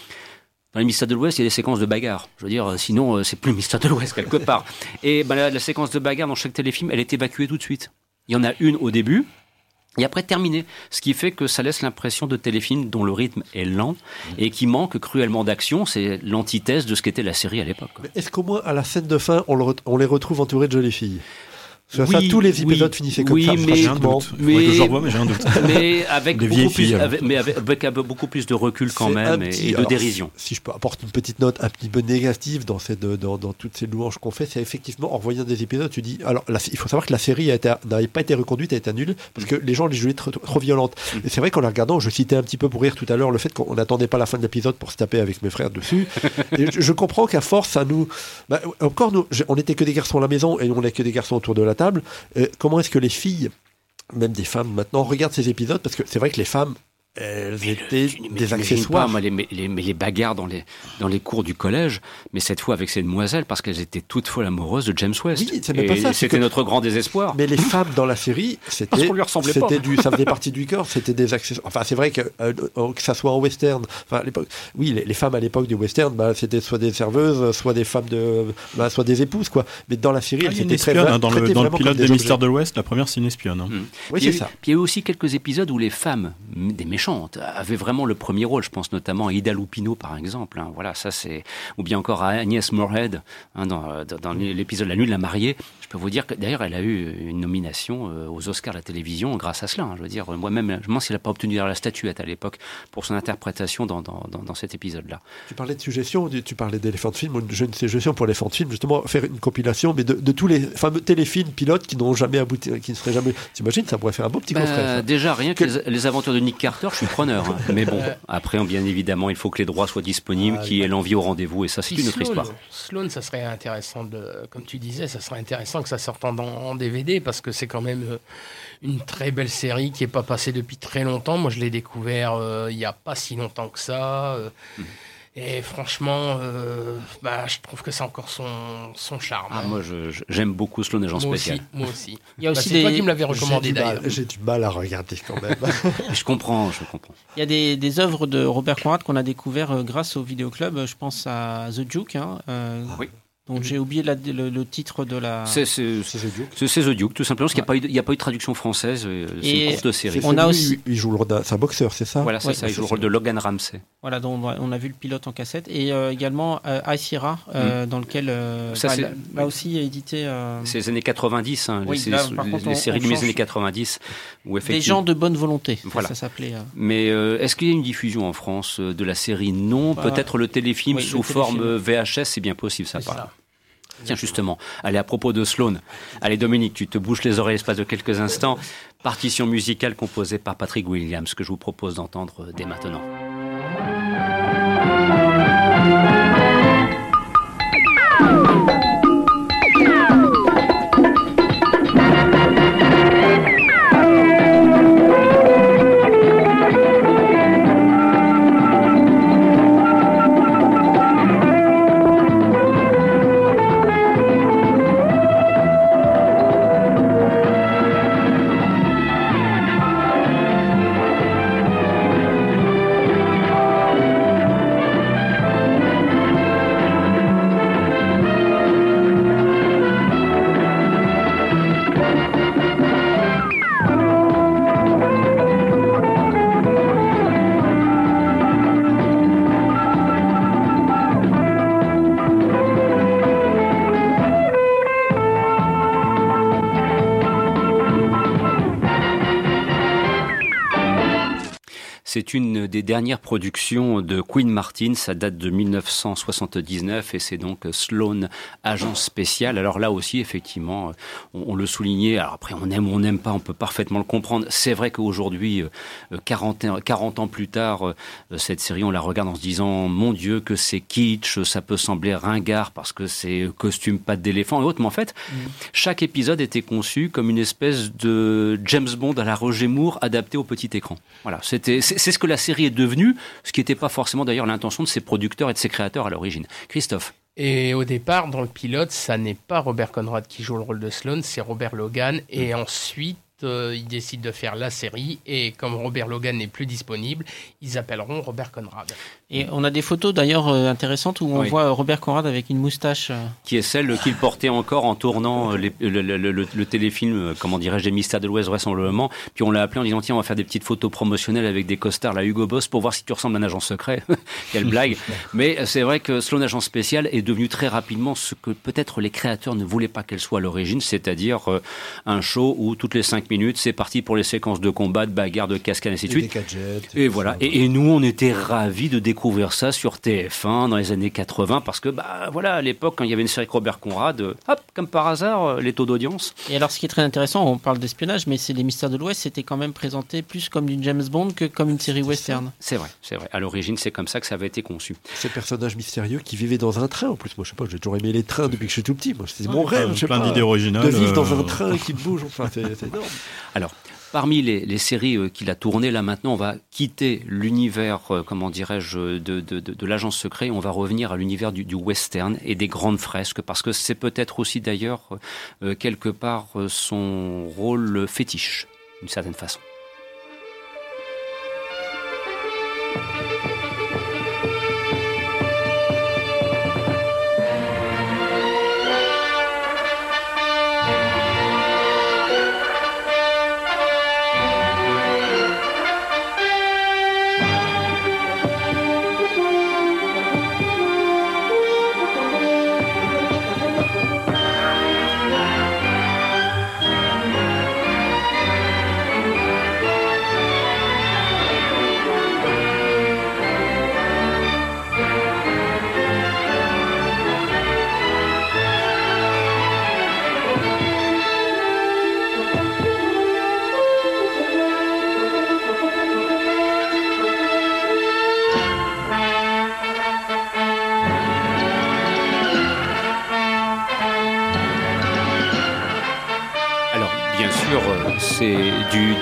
Dans les Mystères de l'Ouest, il y a des séquences de bagarre. Je veux dire, euh, sinon, euh, c'est plus Mystères de l'Ouest quelque part. Et ben, la, la séquence de bagarre dans chaque téléfilm, elle est évacuée tout de suite. Il y en a une au début, et après terminé. Ce qui fait que ça laisse l'impression de téléfilm dont le rythme est lent et qui manque cruellement d'action. C'est l'antithèse de ce qu'était la série à l'époque. Est-ce qu'au moins, à la scène de fin, on, le on les retrouve entourés de jolies filles? Ça, Oui, tous les épisodes oui, finissaient comme oui, ça, mais- J'ai un doute. Je mais j'ai un doute. Mais avec, Des beaucoup plus, filles, alors. avec, mais avec, avec un peu- beaucoup plus de recul quand même et, petit- et de alors, dérision. Si je peux apporter une petite note un petit peu négative dans, cette, dans, dans toutes ces louanges qu'on fait, c'est effectivement en revoyant des épisodes, tu dis. Alors, la- il faut savoir que la série a été- n'avait pas été reconduite, a été annulée, parce que les gens les jouaient trop, trop violentes. Mm. Et c'est vrai qu'en la regardant, je citais un petit peu pour rire tout à l'heure le fait qu'on n'attendait pas la fin de l'épisode pour se taper avec mes frères dessus. et je, je comprends qu'à force, ça nous. bah, encore, nous, on n'était que des garçons à la maison et on n'est que des garçons autour de la Euh, comment est-ce que les filles, même des femmes maintenant, regardent ces épisodes? Parce que c'est vrai que les femmes elles étaient Mais des accessoires. Pas, moi, les, les, mais les bagarres dans les, dans les cours du collège, mais cette fois avec ces demoiselles, parce qu'elles étaient toutes folles amoureuses de James West. Oui, c'est pas ça, c'est C'était que- notre grand désespoir. Mais les femmes dans la série, c'était, Parce qu'on lui ressemblait pas. c'était du, ça faisait partie du corps, c'était des accessoires. Enfin, c'est vrai que euh, euh, que ça soit en western, enfin à l'époque, oui, les, les femmes à l'époque du western, bah, c'était soit des serveuses, soit des femmes de, bah, soit des épouses, quoi. Mais dans la série, Ah, elles étaient très hein, dans, le, dans pilote comme des Mystères de l'Ouest, la première c'est une espionne. hein. Mm. Oui, il y a c'est ça. Puis il y a eu aussi quelques épisodes où les femmes, des avaient vraiment le premier rôle. Je pense notamment à Ida Lupino, par exemple. hein. Voilà, ça c'est. Ou bien encore à Agnès Moorhead, hein, dans, dans- dans l'épisode La nuit de la mariée. Je peux vous dire que d'ailleurs, elle a eu une nomination euh, aux Oscars de la télévision grâce à cela. hein. Je veux dire, moi-même, je me demande si elle n'a pas obtenu la statuette à l'époque pour son interprétation dans, dans, dans- dans cet épisode-là. Tu parlais de suggestions, tu parlais d'éléphant de film. J'ai une suggestion pour l'éléphant de film, justement, faire une compilation, mais de, de tous les fameux téléfilms pilotes qui n'ont jamais abouti, qui ne seraient jamais. T'imagines, ça pourrait faire un beau petit Bah, coffret. déjà, rien que les, les aventures de Nick Carter, je suis preneur. hein. Mais bon, après, bien évidemment, il faut que les droits soient disponibles, Ah, qu'il y ait l'envie au rendez-vous, et ça, c'est une autre histoire. Sloane, ça serait intéressant de, comme tu disais, ça serait intéressant que ça sorte en, en DVD parce que c'est quand même euh, une très belle série qui est pas passée depuis très longtemps. Moi, je l'ai découvert euh, il y a pas si longtemps que ça. euh, Hmm. Et franchement, euh, bah, je trouve que c'est encore son, son charme. Ah, moi, je- je- j'aime beaucoup Sloan Agent moi spécial. aussi, moi aussi. Il y a Bah, aussi c'est toi des- qui me l'avais recommandé du, d'ailleurs. mal, j'ai du mal à regarder quand même. Je comprends, je comprends. Il y a des, des œuvres de Robert Conrad qu'on a découvert grâce au vidéoclub. Je pense à The Duke, hein, euh, Oui. Dont j'ai oublié la- le, le titre de la. C'est The Duke. c'est- c'est The Duke, tout simplement, parce qu'il n'y a, pas eu de- il y a pas eu de traduction française. euh, C'est une courte série. On a aussi- Il joue le rôle d'un. Boxeur, c'est ça? Voilà, c'est Ouais, ça. Il joue le rôle de Logan Ramsey. Voilà, dont on a- vu le pilote en cassette. Et euh, également euh, Ice Ira, euh, dans lequel. euh, Mm. Ça, c'est- là, là aussi édité. euh, C'est les années 90, hein, Oui, les, là, les- par contre, les on- séries on de mes change. années 90. Où des effectivement, gens de bonne volonté. ça, Voilà. Ça s'appelait. euh. Mais euh, est-ce qu'il y a une diffusion en France de la série? Non. Bah, Peut-être le téléfilm sous forme VHS, c'est bien possible, ça ça. Tiens, justement, allez, à propos de Sloan. Allez, Dominique, tu te bouches les oreilles l'espace de quelques instants. Partition musicale composée par Patrick Williams, que je vous propose d'entendre dès maintenant. Des dernières productions de Queen Martin, ça date de 1979 et c'est donc Sloan, agent spécial. Alors là aussi, effectivement, euh, on, on le soulignait, alors après on aime ou on n'aime pas, on peut parfaitement le comprendre. C'est vrai qu'aujourd'hui, euh, 40, ans- 40 ans plus tard, euh, cette série, on la regarde en se disant, mon Dieu, que c'est kitsch, ça peut sembler ringard parce que c'est costume patte d'éléphant et autres, mais en fait, chaque épisode était conçu comme une espèce de James Bond à la Roger Moore adapté au petit écran. Voilà, c'était c'est c'est ce que la série est devenue, ce qui n'était pas forcément d'ailleurs l'intention de ses producteurs et de ses créateurs à l'origine. Christophe. Et au départ, dans le pilote, ça n'est pas Robert Conrad qui joue le rôle de Sloane, c'est Robert Logan. Et ensuite, euh, ils décident de faire la série. Et comme Robert Logan n'est plus disponible, ils appelleront Robert Conrad. Et on a des photos d'ailleurs euh, intéressantes où on Oui. voit euh, Robert Conrad avec une moustache. euh, qui est celle qu'il portait encore en tournant euh, les- le, le- le- le téléfilm, euh, comment dirais-je, des Mystères de l'Ouest vraisemblablement. Puis on l'a appelé en disant tiens on va faire des petites photos promotionnelles avec des costards la Hugo Boss pour voir si tu ressembles à un agent secret. Quelle blague. Mais c'est vrai que Sloan Agent Spécial est devenu très rapidement ce que peut-être les créateurs ne voulaient pas qu'elle soit à l'origine, c'est-à-dire euh, un show où toutes les cinq minutes c'est parti pour les séquences de combat, de bagarre, de cascade, ainsi de Et suite. des gadgets. Et tout voilà. Et, et nous, on était ravis de découvrir ça sur TF1 dans les années 80 parce que, bah, voilà, à l'époque, quand il y avait une série avec Robert Conrad, euh, hop, comme par hasard, euh, les taux d'audience. Et alors, ce qui est très intéressant, on parle d'espionnage, mais c'est les Mystères de l'Ouest, c'était quand même présenté plus comme du James Bond que comme une série western. C'est vrai, c'est vrai. À l'origine, c'est comme ça que ça avait été conçu. Ces personnages mystérieux qui vivaient dans un train. En plus, moi, je sais pas, j'ai toujours aimé les trains depuis que je suis tout petit. Moi, c'est mon rêve. je sais plein pas, d'idées originales, De vivre dans euh, un train qui bouge. Enfin, c'est énorme. Alors, parmi les, les séries euh, qu'il a tournées, là maintenant, on va quitter l'univers, euh, comment dirais-je, de, de, de, de l'agence secret. On va revenir à l'univers du, western et des grandes fresques, parce que c'est peut-être aussi d'ailleurs euh, quelque part son rôle fétiche, d'une certaine façon.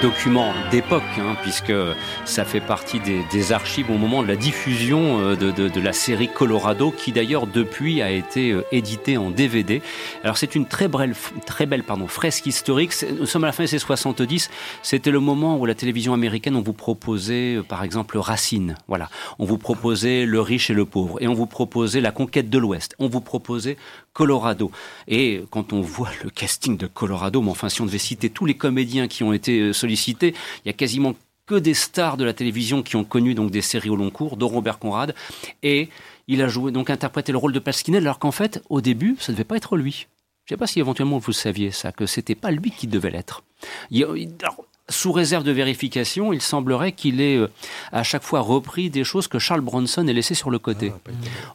Document d'époque, hein, puisque ça fait partie des, des archives au moment de la diffusion euh, de, de- de la série Colorado, qui d'ailleurs depuis a été euh, éditée en DVD. Alors, c'est une très belle, très belle pardon, fresque historique. Nous sommes à la fin des années 70. C'était le moment où la télévision américaine, on vous proposait, euh, par exemple, Racine. Voilà. On vous proposait Le riche et le pauvre. Et on vous proposait La conquête de l'Ouest. On vous proposait Colorado. Et quand on voit le casting de Colorado, mais enfin, si on devait citer tous les comédiens qui ont été il y a quasiment que des stars de la télévision qui ont connu donc des séries au long cours, dont Robert Conrad. Et il a joué, donc interprété le rôle de Pasquinel, alors qu'en fait, au début, ça ne devait pas être lui. Je ne sais pas si éventuellement vous saviez ça, que c'était pas lui qui devait l'être. Sous réserve de vérification, il semblerait qu'il ait euh, à chaque fois repris des choses que Charles Bronson ait laissées sur le côté.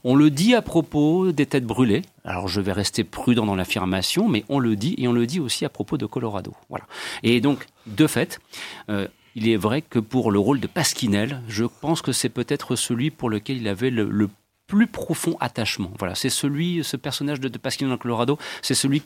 On le dit à propos des têtes brûlées. Alors je vais rester prudent dans l'affirmation, mais on le dit et on le dit aussi à propos de Colorado. Voilà. Et donc, de fait, euh, il est vrai que pour le rôle de Pasquinel, je pense que c'est peut-être celui pour lequel il avait le, le plus profond attachement. Voilà, c'est celui, ce personnage de, de dans Colorado, c'est celui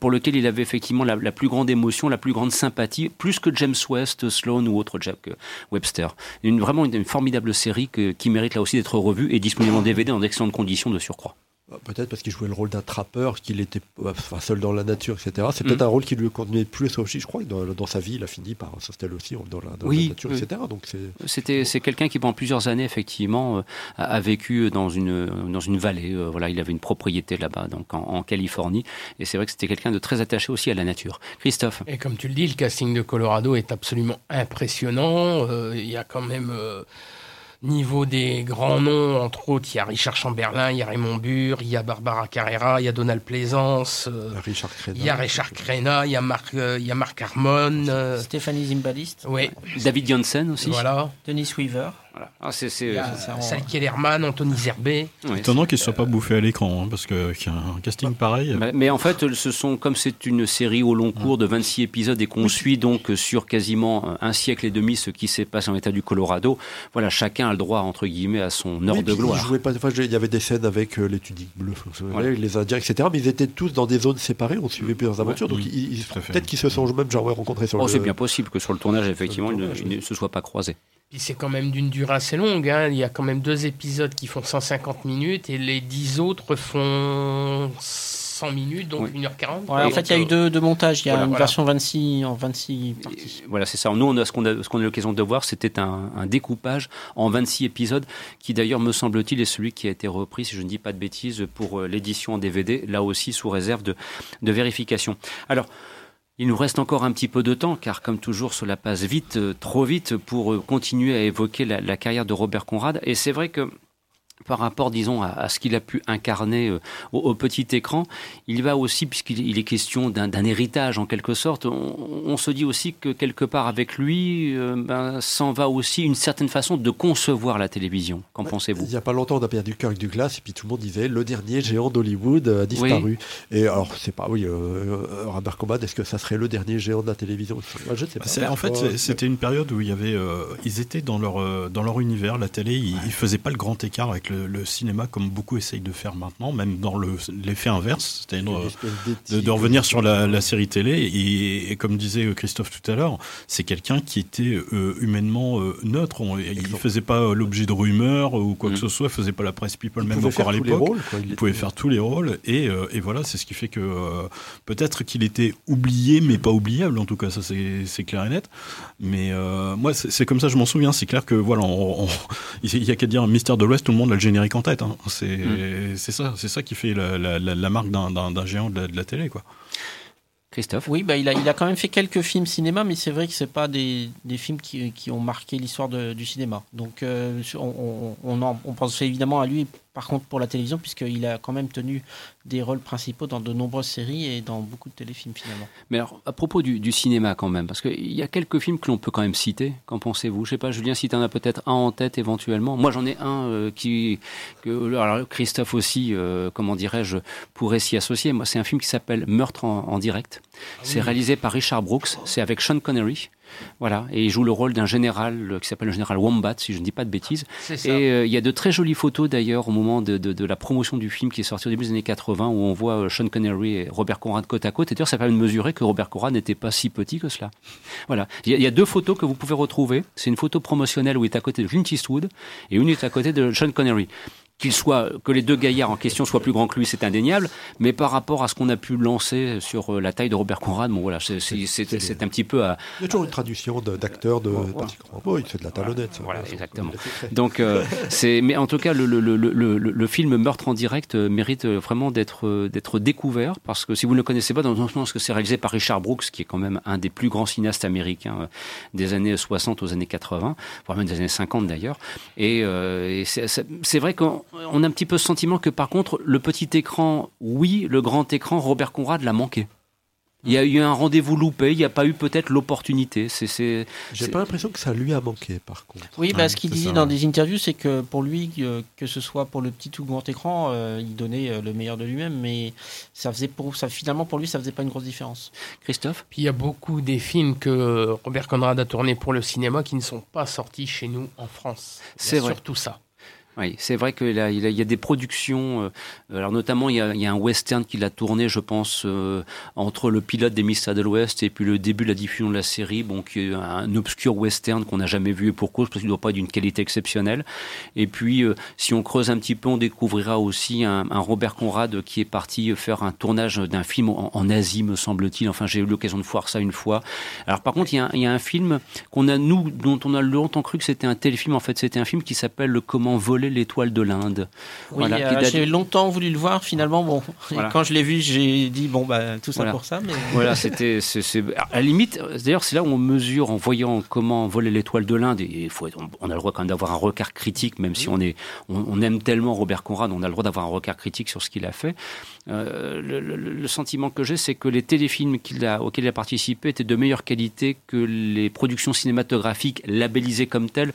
pour lequel il avait effectivement la, plus grande émotion, la plus grande sympathie, plus que James West, Sloan ou autre Jack euh, Webster. Une, vraiment une, formidable série qui mérite là aussi d'être revue et disponible en DVD dans d'excellentes conditions de surcroît. Peut-être parce qu'il jouait le rôle d'un trappeur, qu'il était enfin, seul dans la nature, etc. C'est peut-être Mhm. un rôle qui lui convenait plus aussi. Je crois que dans, dans sa vie, il a fini par s'installer aussi dans la, dans Oui, la nature, oui. etc. Donc c'est C'était c'est quelqu'un qui pendant plusieurs années effectivement euh, a, a vécu dans une dans une vallée. euh, voilà, il avait une propriété là-bas, donc en, en Californie. Et c'est vrai que c'était quelqu'un de très attaché aussi à la nature. Christophe. Et comme tu le dis, le casting de Colorado est absolument impressionnant. Euh, Il y a quand même, euh, niveau des grands noms, entre autres, il y a Richard Chamberlain, il y a Raymond Burr, il y a Barbara Carrera, il y a Donald Plaisance, euh, Richard Crenna. il y a Richard Crenna, il y a Marc, euh, il y a Marc Harmon. euh, Stéphanie Zimbalist. oui, David Janssen aussi. voilà. Denis Weaver. Voilà. Ah, c'est c'est Sal Kellerman, Anthony Zerbet. ouais, Étonnant qu'il ne soit pas bouffé à l'écran, hein, parce que qu'il y a un casting pareil. Mais- Mais en fait, ce sont comme c'est une série au long cours de 26 épisodes et qu'on suit donc sur quasiment un siècle et demi ce qui s'est passé en État du Colorado. Voilà, chacun a le droit entre guillemets à son heure Oui, de gloire. Il, jouait pas, enfin, il y avait des scènes avec euh, les Tudiques bleus, vous savez, Voilà. les Indiens, etc. Mais ils étaient tous dans des zones séparées. On suivait plusieurs aventures. Donc ils- ils- peut-être qu'ils se sont même genre, ouais, rencontrés sur Oh, le. c'est bien possible que sur le tournage, effectivement, ils ils ne se soient pas croisés. Puis c'est quand même d'une durée assez longue. hein. Il y a quand même deux épisodes qui font 150 minutes et les dix autres font 100 minutes, donc Oui. 1h40. Ouais, en fait, il y a eu deux, deux montages. Il y a Voilà, une voilà. version 26 en 26 parties. Et Voilà, c'est ça. Nous, on a, ce qu'on a, ce qu'on a eu l'occasion de voir, c'était un, un découpage en 26 épisodes, qui d'ailleurs, me semble-t-il, est celui qui a été repris, si je ne dis pas de bêtises, pour euh, l'édition en DVD, là aussi sous réserve de, de vérification. Alors, il nous reste encore un petit peu de temps, car comme toujours, cela passe vite, euh, trop vite, pour euh, continuer à évoquer la, la carrière de Robert Conrad. Et c'est vrai que par rapport, disons, à, à ce qu'il a pu incarner euh, au, au petit écran, il va aussi, puisqu'il il est question d'un héritage en quelque sorte, on, on se dit aussi que quelque part avec lui, euh, ben, s'en va aussi une certaine façon de concevoir la télévision. Qu'en pensez-vous? Il n'y a pas longtemps, on a perdu Kirk Douglas, et puis tout le monde disait le dernier géant d'Hollywood a disparu. Et alors, c'est pas, oui, euh, Robert Conrad, est-ce que ça serait le dernier géant de la télévision? Moi, Je ne sais pas. En fait, c'était une période où il y avait, euh, ils étaient dans leur euh, dans leur univers, la télé, ils, ils faisaient pas le grand écart avec le, le cinéma comme beaucoup essayent de faire maintenant, même dans le- l'effet inverse, c'est-à-dire euh, de, revenir sur la, la série télé. Et, et comme disait euh, Christophe tout à l'heure, c'est quelqu'un qui était euh, humainement euh, neutre. On- il ne faisait pas euh, l'objet de rumeurs ou quoi que ce soit, il faisait pas la presse people, Il même encore à l'époque. Il Il pouvait faire tous les rôles. Et, euh, et voilà, c'est ce qui fait que euh, peut-être qu'il était oublié, mais pas oubliable. En tout cas, ça c'est clair et net. Mais euh, moi, c'est comme ça, je m'en souviens. C'est clair que voilà, on- on- il y a qu'à dire Mystère de l'Ouest, tout le monde a le générique en tête. hein. C'est Mm. c'est ça, c'est ça qui fait la, la- marque d'un- géant de la, de la télé, quoi. Christophe? Oui, bah, il, a, il a quand même fait quelques films cinéma, mais c'est vrai que c'est pas des, des films qui, qui ont marqué l'histoire du cinéma. Donc euh, on, on, on, en- on pense évidemment à lui, par contre, pour la télévision, puisqu'il a quand même tenu des rôles principaux dans de nombreuses séries et dans beaucoup de téléfilms finalement. Mais alors, à propos du, du cinéma quand même, parce qu'il y a quelques films que l'on peut quand même citer, qu'en pensez-vous? Je sais pas, Julien, si tu en as peut-être un en tête éventuellement. Moi, j'en ai un euh, qui... Que, alors, Christophe aussi, euh, comment dirais-je, pourrait s'y associer. Moi, c'est un film qui s'appelle Meurtre en, en direct. c'est réalisé par Richard Brooks, c'est avec Sean Connery. Voilà, et il joue le rôle d'un général euh, qui s'appelle le général Wombat, si je ne dis pas de bêtises. Ça. Et euh, il y a de très jolies photos d'ailleurs au moment de, de- de la promotion du film qui est sorti au début des années 80 où on voit euh, Sean Connery et Robert Conrad côte à côte. Et d'ailleurs, ça permet de mesurer que Robert Conrad n'était pas si petit que cela. Voilà. Il y, a- il y a deux photos que vous pouvez retrouver. C'est une photo promotionnelle où il est à côté de Clint Eastwood et une est à côté de Sean Connery. Qu'il soit, que les deux gaillards en question soient plus grands que lui, c'est indéniable. Mais par rapport à ce qu'on a pu lancer sur euh, la taille de Robert Conrad, bon voilà, c'est- c'est c'est- c'est un petit peu à, Il y a toujours une traduction de- d'acteurs de. Oh, il fait de la talonnette. ça. Voilà, exactement. Donc, euh, c'est, mais en tout cas, le, le, le, le, le- le film Meurtre en direct euh, mérite vraiment d'être d'être découvert parce que si vous ne le connaissez pas, dans le sens que c'est réalisé par Richard Brooks, qui est quand même un des plus grands cinéastes américains euh, des années 60 aux années 80, voire même des années 50 d'ailleurs. Et, euh, et c'est, c'est- c'est vrai qu'on on a un petit peu ce sentiment que par contre, le petit écran, oui, le grand écran, Robert Conrad l'a manqué. Il y a eu un rendez-vous loupé, il n'y a pas eu peut-être l'opportunité. C'est, c'est, J'ai c'est- pas l'impression que ça lui a manqué, par contre. Oui, bah, Ouais, ce qu'il ça, dans des interviews, c'est que pour lui, que ce soit pour le petit ou grand écran, euh, il donnait euh, le meilleur de lui-même, mais ça faisait pour, ça, finalement pour lui, ça faisait pas une grosse différence. Christophe? Puis il y a beaucoup des films que Robert Conrad a tournés pour le cinéma qui ne sont pas sortis chez nous en France. Il y a C'est vrai. Surtout ça. Oui, c'est vrai qu'il y a des productions. euh, alors notamment, il y, a, un western qu'il a tourné, je pense, euh, entre le pilote des Mystères de l'Ouest et puis le début de la diffusion de la série, bon, qui est un obscur western qu'on n'a jamais vu et pour cause, parce qu'il ne doit pas être d'une qualité exceptionnelle. Et puis, euh, si on creuse un petit peu, on découvrira aussi un, Robert Conrad qui est parti faire un tournage d'un film en, Asie, me semble-t-il. Enfin, j'ai eu l'occasion de voir ça une fois. Alors par contre, il y a, un- il y a un film qu'on a nous, dont on a longtemps cru que c'était un téléfilm. En fait, c'était un film qui s'appelle Le Comment voler l'étoile de l'Inde. Oui, Voilà, euh, date- j'ai longtemps voulu le voir, finalement, bon, Voilà. quand je l'ai vu, j'ai dit, bon, bah, tout ça Voilà. pour ça, mais... Voilà, c'était, à la limite, d'ailleurs, c'est là où on mesure en voyant comment voler l'étoile de l'Inde. Et faut on a le droit quand même d'avoir un regard critique, même si on est, on, on aime tellement Robert Conrad, on a le droit d'avoir un regard critique sur ce qu'il a fait. Euh, le, le- le sentiment que j'ai, c'est que les téléfilms qu'il a, auxquels il a participé étaient de meilleure qualité que les productions cinématographiques labellisées comme telles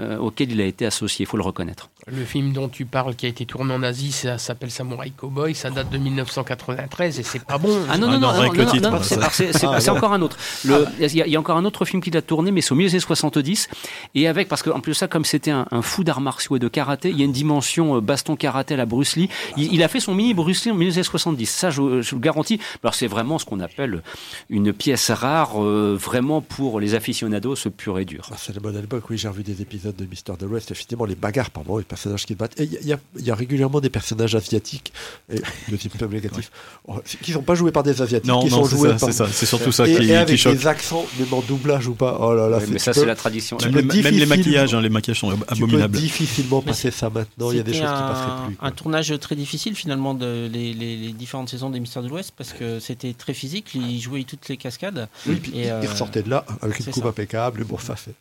euh, auxquelles il a été associé. Il faut le reconnaître. Le film dont tu parles qui a été tourné en Asie, ça s'appelle Samurai Cowboy, ça date de 1993 et c'est pas bon. Ah non, Ah non, non, non, non, c'est Ah, encore un autre. Le- Il y, a- il y a encore un autre film qu'il a tourné, mais c'est au milieu des années 70. Et avec, parce qu'en plus de ça, comme c'était un, un fou d'arts martiaux et de karaté, il y a une dimension euh, baston karaté à la Bruce Lee. Il, il a fait son mini Bruce Lee en 1970. Ça, je, je vous le garantis. Alors c'est vraiment ce qu'on appelle une pièce rare, euh, vraiment pour les aficionados, ce pur et dur. Ah, c'est la bonne époque, oui, j'ai revu des épisodes de Mister de l'Ouest, effectivement, les bagarres, pardon, les personnages qui se battent. Il y, a- y y régulièrement des personnages asiatiques, et de type négatif, oh, qui sont pas joués par des Asiatiques, Non, qui non, sont c'est joués ça, par... c'est ça. C'est surtout ça et, qui, et qui avec choque. des accents, même en doublage ou pas, oh là là, mais ça, peux- c'est la tradition. tu Même, peux les, même les maquillages, hein, les maquillages sont Tu peux abominables. difficilement Mais passer ça maintenant, il y a des C'était choses qui un, passeraient plus. quoi. un tournage très difficile finalement de les, les- les différentes saisons des Mystères de l'Ouest parce que c'était très physique, ils jouaient toutes les cascades. Oui, puis Et, il euh, ressortait de là avec une coupe ça. impeccable, bon, ça fait.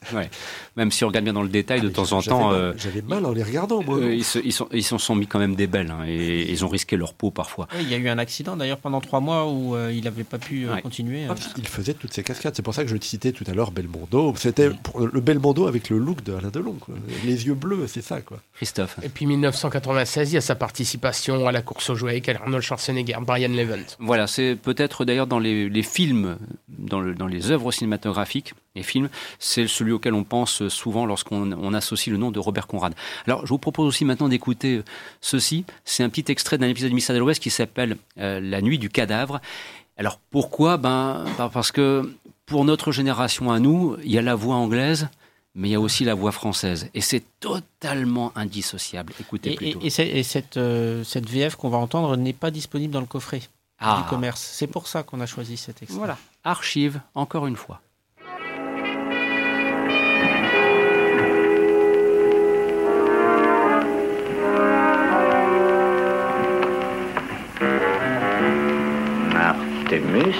Même si on regarde bien dans le détail, de Ah, temps en temps, euh, J'avais mal en les regardant, moi. euh, ils, se, ils, sont, ils s'en sont mis quand même des belles. hein, et ils ont risqué leur peau parfois. ouais, il y a eu un accident d'ailleurs pendant trois mois où euh, il n'avait pas pu euh, Ouais. continuer. Ah, euh. il faisait toutes ces cascades. C'est pour ça que je te citais tout à l'heure Belmondo. C'était pour- le Belmondo avec le look de Alain Delon. quoi. Les yeux bleus, c'est ça. quoi. Christophe. Et puis 1996, il y a sa participation à la course aux jouets avec Arnold Schwarzenegger, Brian Levent. Voilà, c'est peut-être d'ailleurs dans les, les films, dans, le- dans les œuvres cinématographiques, premier film, c'est celui auquel on pense souvent lorsqu'on on associe le nom de Robert Conrad. Alors, je vous propose aussi maintenant d'écouter ceci. C'est un petit extrait d'un épisode du Mystère de l'Ouest qui s'appelle euh, La nuit du cadavre. Alors, pourquoi? Ben, Parce que pour notre génération à nous, il y a la voix anglaise, mais il y a aussi la voix française. Et c'est totalement indissociable. Écoutez Et, plutôt. et- et c'est- et cette, euh, cette VF qu'on va entendre n'est pas disponible dans le coffret Ah. du commerce. C'est pour ça qu'on a choisi cet extrait. Voilà, archive, encore une fois. Artemus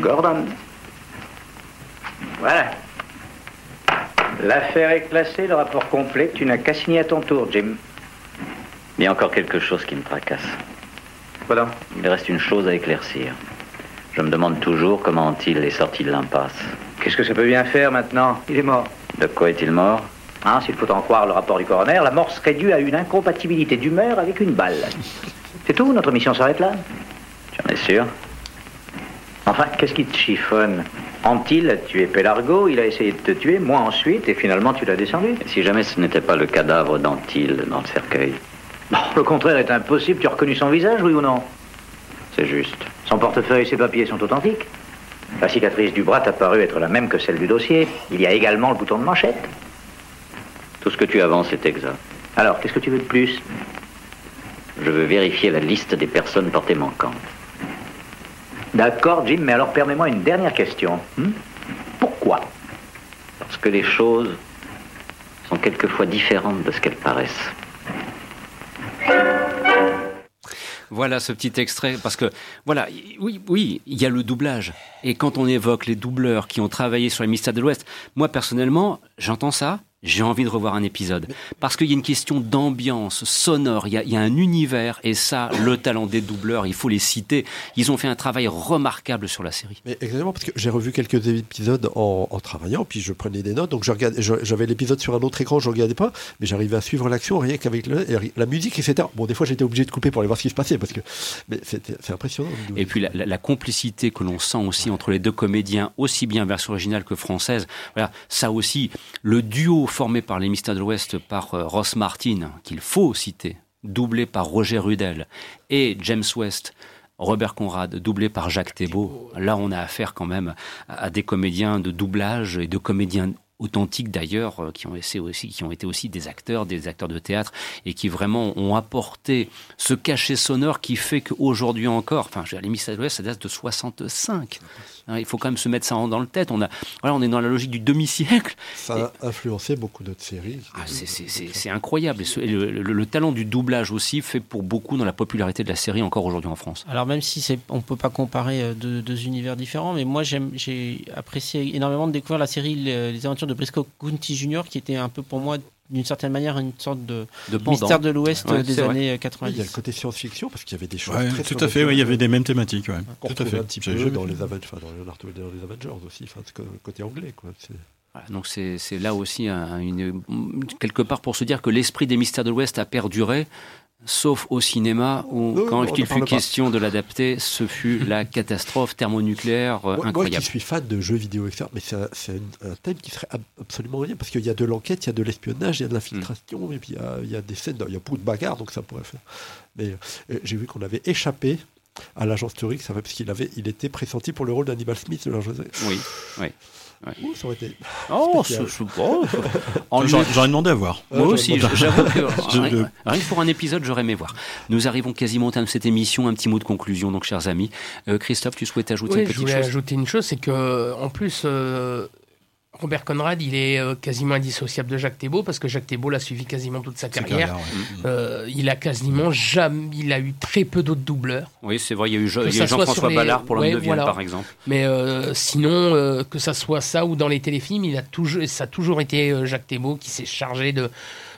Gordon. Voilà. L'affaire est classée, le rapport complet. Tu n'as qu'à signer à ton tour, Jim. Il y a encore quelque chose qui me tracasse. Quoi donc? Il reste une chose à éclaircir. Je me demande toujours comment Antil est sorti de l'impasse. Qu'est-ce que ça peut bien faire maintenant? Il est mort. De quoi est-il mort? Hein, S'il faut en croire le rapport du coroner, la mort serait due à une incompatibilité d'humeur avec une balle. C'est tout Notre mission s'arrête là? Tu en es sûr Enfin, qu'est-ce qui te chiffonne? Antil a tué Pélargo, il a essayé de te tuer, moi ensuite, et finalement tu l'as descendu. Si jamais ce n'était pas le cadavre d'Antil dans le cercueil Non, le contraire est impossible. Tu as reconnu son visage, oui ou non? C'est juste. Son portefeuille et ses papiers sont authentiques. La cicatrice du bras t'a paru être la même que celle du dossier. Il y a également le bouton de manchette. Tout ce que tu avances est exact. Alors, qu'est-ce que tu veux de plus? Je veux vérifier la liste des personnes portées manquantes. D'accord, Jim, mais alors permets-moi une dernière question. hmm Pourquoi Parce que les choses sont quelquefois différentes de ce qu'elles paraissent. Voilà ce petit extrait, parce que, voilà, oui, oui, il y a le doublage. Et quand on évoque les doubleurs qui ont travaillé sur les mystères de l'Ouest, moi, personnellement, j'entends ça, j'ai envie de revoir un épisode. Parce qu'il y a une question d'ambiance sonore, il y, a, il y a un univers, et ça, le talent des doubleurs, il faut les citer. Ils ont fait un travail remarquable sur la série. Mais exactement, parce que j'ai revu quelques épisodes en, en travaillant, puis je prenais des notes, donc j'avais l'épisode sur un autre écran, je ne regardais pas, mais j'arrivais à suivre l'action rien qu'avec la musique, etc. Bon, des fois j'étais obligé de couper pour aller voir ce qui se passait, parce que c'est impressionnant. Et puis la, la- la complicité que l'on sent aussi entre les deux comédiens, aussi bien version originale que française, voilà, ça aussi, le duo formé par les Mystères de l'Ouest par euh, Ross Martin, qu'il faut citer, doublé par Roger Rudel, et James West, Robert Conrad, doublé par Jacques Thébault. Là, on a affaire quand même à, des comédiens de doublage et de comédiens authentiques d'ailleurs, euh, qui ont, été aussi des acteurs, des acteurs de théâtre, et qui vraiment ont apporté ce cachet sonore qui fait qu'aujourd'hui encore, enfin, les Mystères de l'Ouest, ça date de 65. Hein, il faut quand même se mettre ça dans le tête. On, a, voilà, on est dans la logique du demi-siècle. Ça a influencé beaucoup d'autres séries. Ah, c'est- incroyable. Et ce- et le, le- le talent du doublage aussi fait pour beaucoup dans la popularité de la série encore aujourd'hui en France. Alors même si on peut pas comparer euh, deux, deux univers différents, mais moi j'ai apprécié énormément de découvrir la série Les, les aventures de Briscoe County Jr., qui était un peu pour moi d'une certaine manière une sorte de, mystère de l'Ouest Ouais, des c'est vrai. années Oui, 90. il y a le côté science-fiction, parce qu'il y avait des choses Ouais, très tout à fait, ouais, il y avait des mêmes thématiques. Tout à fait. un petit peu dans les, Avengers, enfin, dans les Avengers aussi, enfin, côté anglais. Quoi. Voilà, donc c'est c'est là aussi un- une, quelque part pour se dire que l'esprit des mystères de l'Ouest a perduré, sauf au cinéma où Non, quand il fut pas. question de l'adapter, ce fut la catastrophe thermonucléaire euh, Moi, moi incroyable. qui suis fan de jeux vidéo, etc., mais c'est un, thème qui serait ab- absolument rien, parce qu'il y a de l'enquête, il y a de l'espionnage, il y a de l'infiltration, et puis il y a, il y a des scènes, il y a beaucoup de bagarres, donc ça pourrait faire. Mais euh, j'ai vu qu'on avait échappé à l'agence Turing, ça va, parce qu'il avait, il était pressenti pour le rôle d'Hannibal Smith de l'agence. Oui, oui. Ouais. Ouh, ça aurait été. Oh, spécial. ce- ce- oh, en J'aurais demandé à voir. Moi aussi, j'avoue que Je- rien, rien que pour un épisode, j'aurais aimé voir. Nous arrivons quasiment au terme de cette émission. Un petit mot de conclusion, donc, chers amis. Euh, Christophe, tu souhaites ajouter Oui, une je petite voulais chose? ajouter une chose, c'est que en plus, euh, Robert Conrad, il est euh, quasiment indissociable de Jacques Thébault parce que Jacques Thébault l'a suivi quasiment toute sa carrière. carrière, ouais. Euh, il a quasiment jamais, il a eu très peu d'autres doubleurs. Oui, c'est vrai, il y a eu, Jean-François les- Ballard pour l'homme Ouais, de voilà. par exemple. Mais euh, sinon, euh, que ça soit ça ou dans les téléfilms, il a toujours, ça a toujours été euh, Jacques Thébault qui s'est chargé de,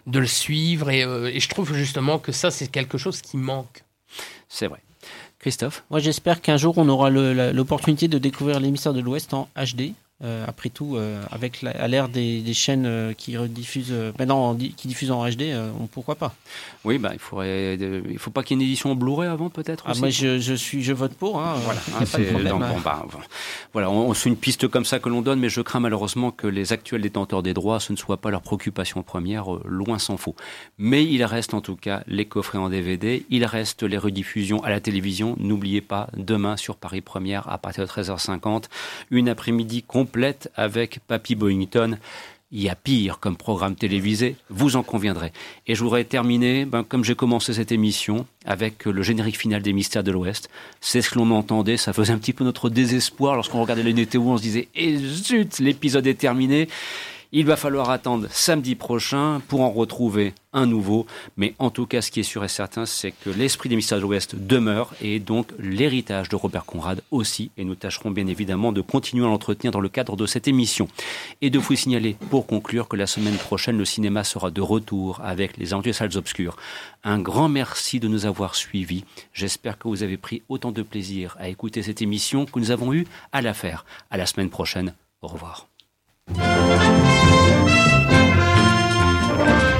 de le suivre. Et, euh, et je trouve justement que ça, c'est quelque chose qui manque. C'est vrai. Christophe? Moi, j'espère qu'un jour, on aura l'opportunité de découvrir les mystères de l'Ouest en HD. Euh, après tout, euh, avec la, à l'ère des, des chaînes euh, qui rediffusent, maintenant qui diffusent en HD, on- pourquoi pas? Oui, bah, il faudrait, il faut pas qu'il y ait une édition Blu-ray avant, peut-être. ah, Moi, je, je suis, je vote pour. Hein, Voilà, hein, pas de c'est- problème, hein. bon, bah, voilà, on, on- c'est une piste comme ça que l'on donne, mais je crains malheureusement que les actuels détenteurs des droits, ce ne soit pas leur préoccupation première, loin s'en faut. Mais il reste en tout cas les coffrets en DVD, il reste les rediffusions à la télévision. N'oubliez pas, demain sur Paris Première, à partir de 13h50, une après-midi complète avec Papy Boyington. Il y a pire comme programme télévisé, vous en conviendrez. Et je voudrais terminer, ben, comme j'ai commencé cette émission, avec le générique final des Mystères de l'Ouest. C'est ce que l'on entendait, ça faisait un petit peu notre désespoir lorsqu'on regardait les météos, on se disait, et zut, l'épisode est terminé. Il va falloir attendre samedi prochain pour en retrouver un nouveau. Mais en tout cas, ce qui est sûr et certain, c'est que l'esprit des Mystères de l'Ouest demeure et donc l'héritage de Robert Conrad aussi. Et nous tâcherons bien évidemment de continuer à l'entretenir dans le cadre de cette émission. Et de vous signaler, pour conclure, que la semaine prochaine, le cinéma sera de retour avec les Aventures Salles Obscures. Un grand merci de nous avoir suivis. J'espère que vous avez pris autant de plaisir à écouter cette émission que nous avons eu à la faire. À la semaine prochaine. Au revoir. Thank you.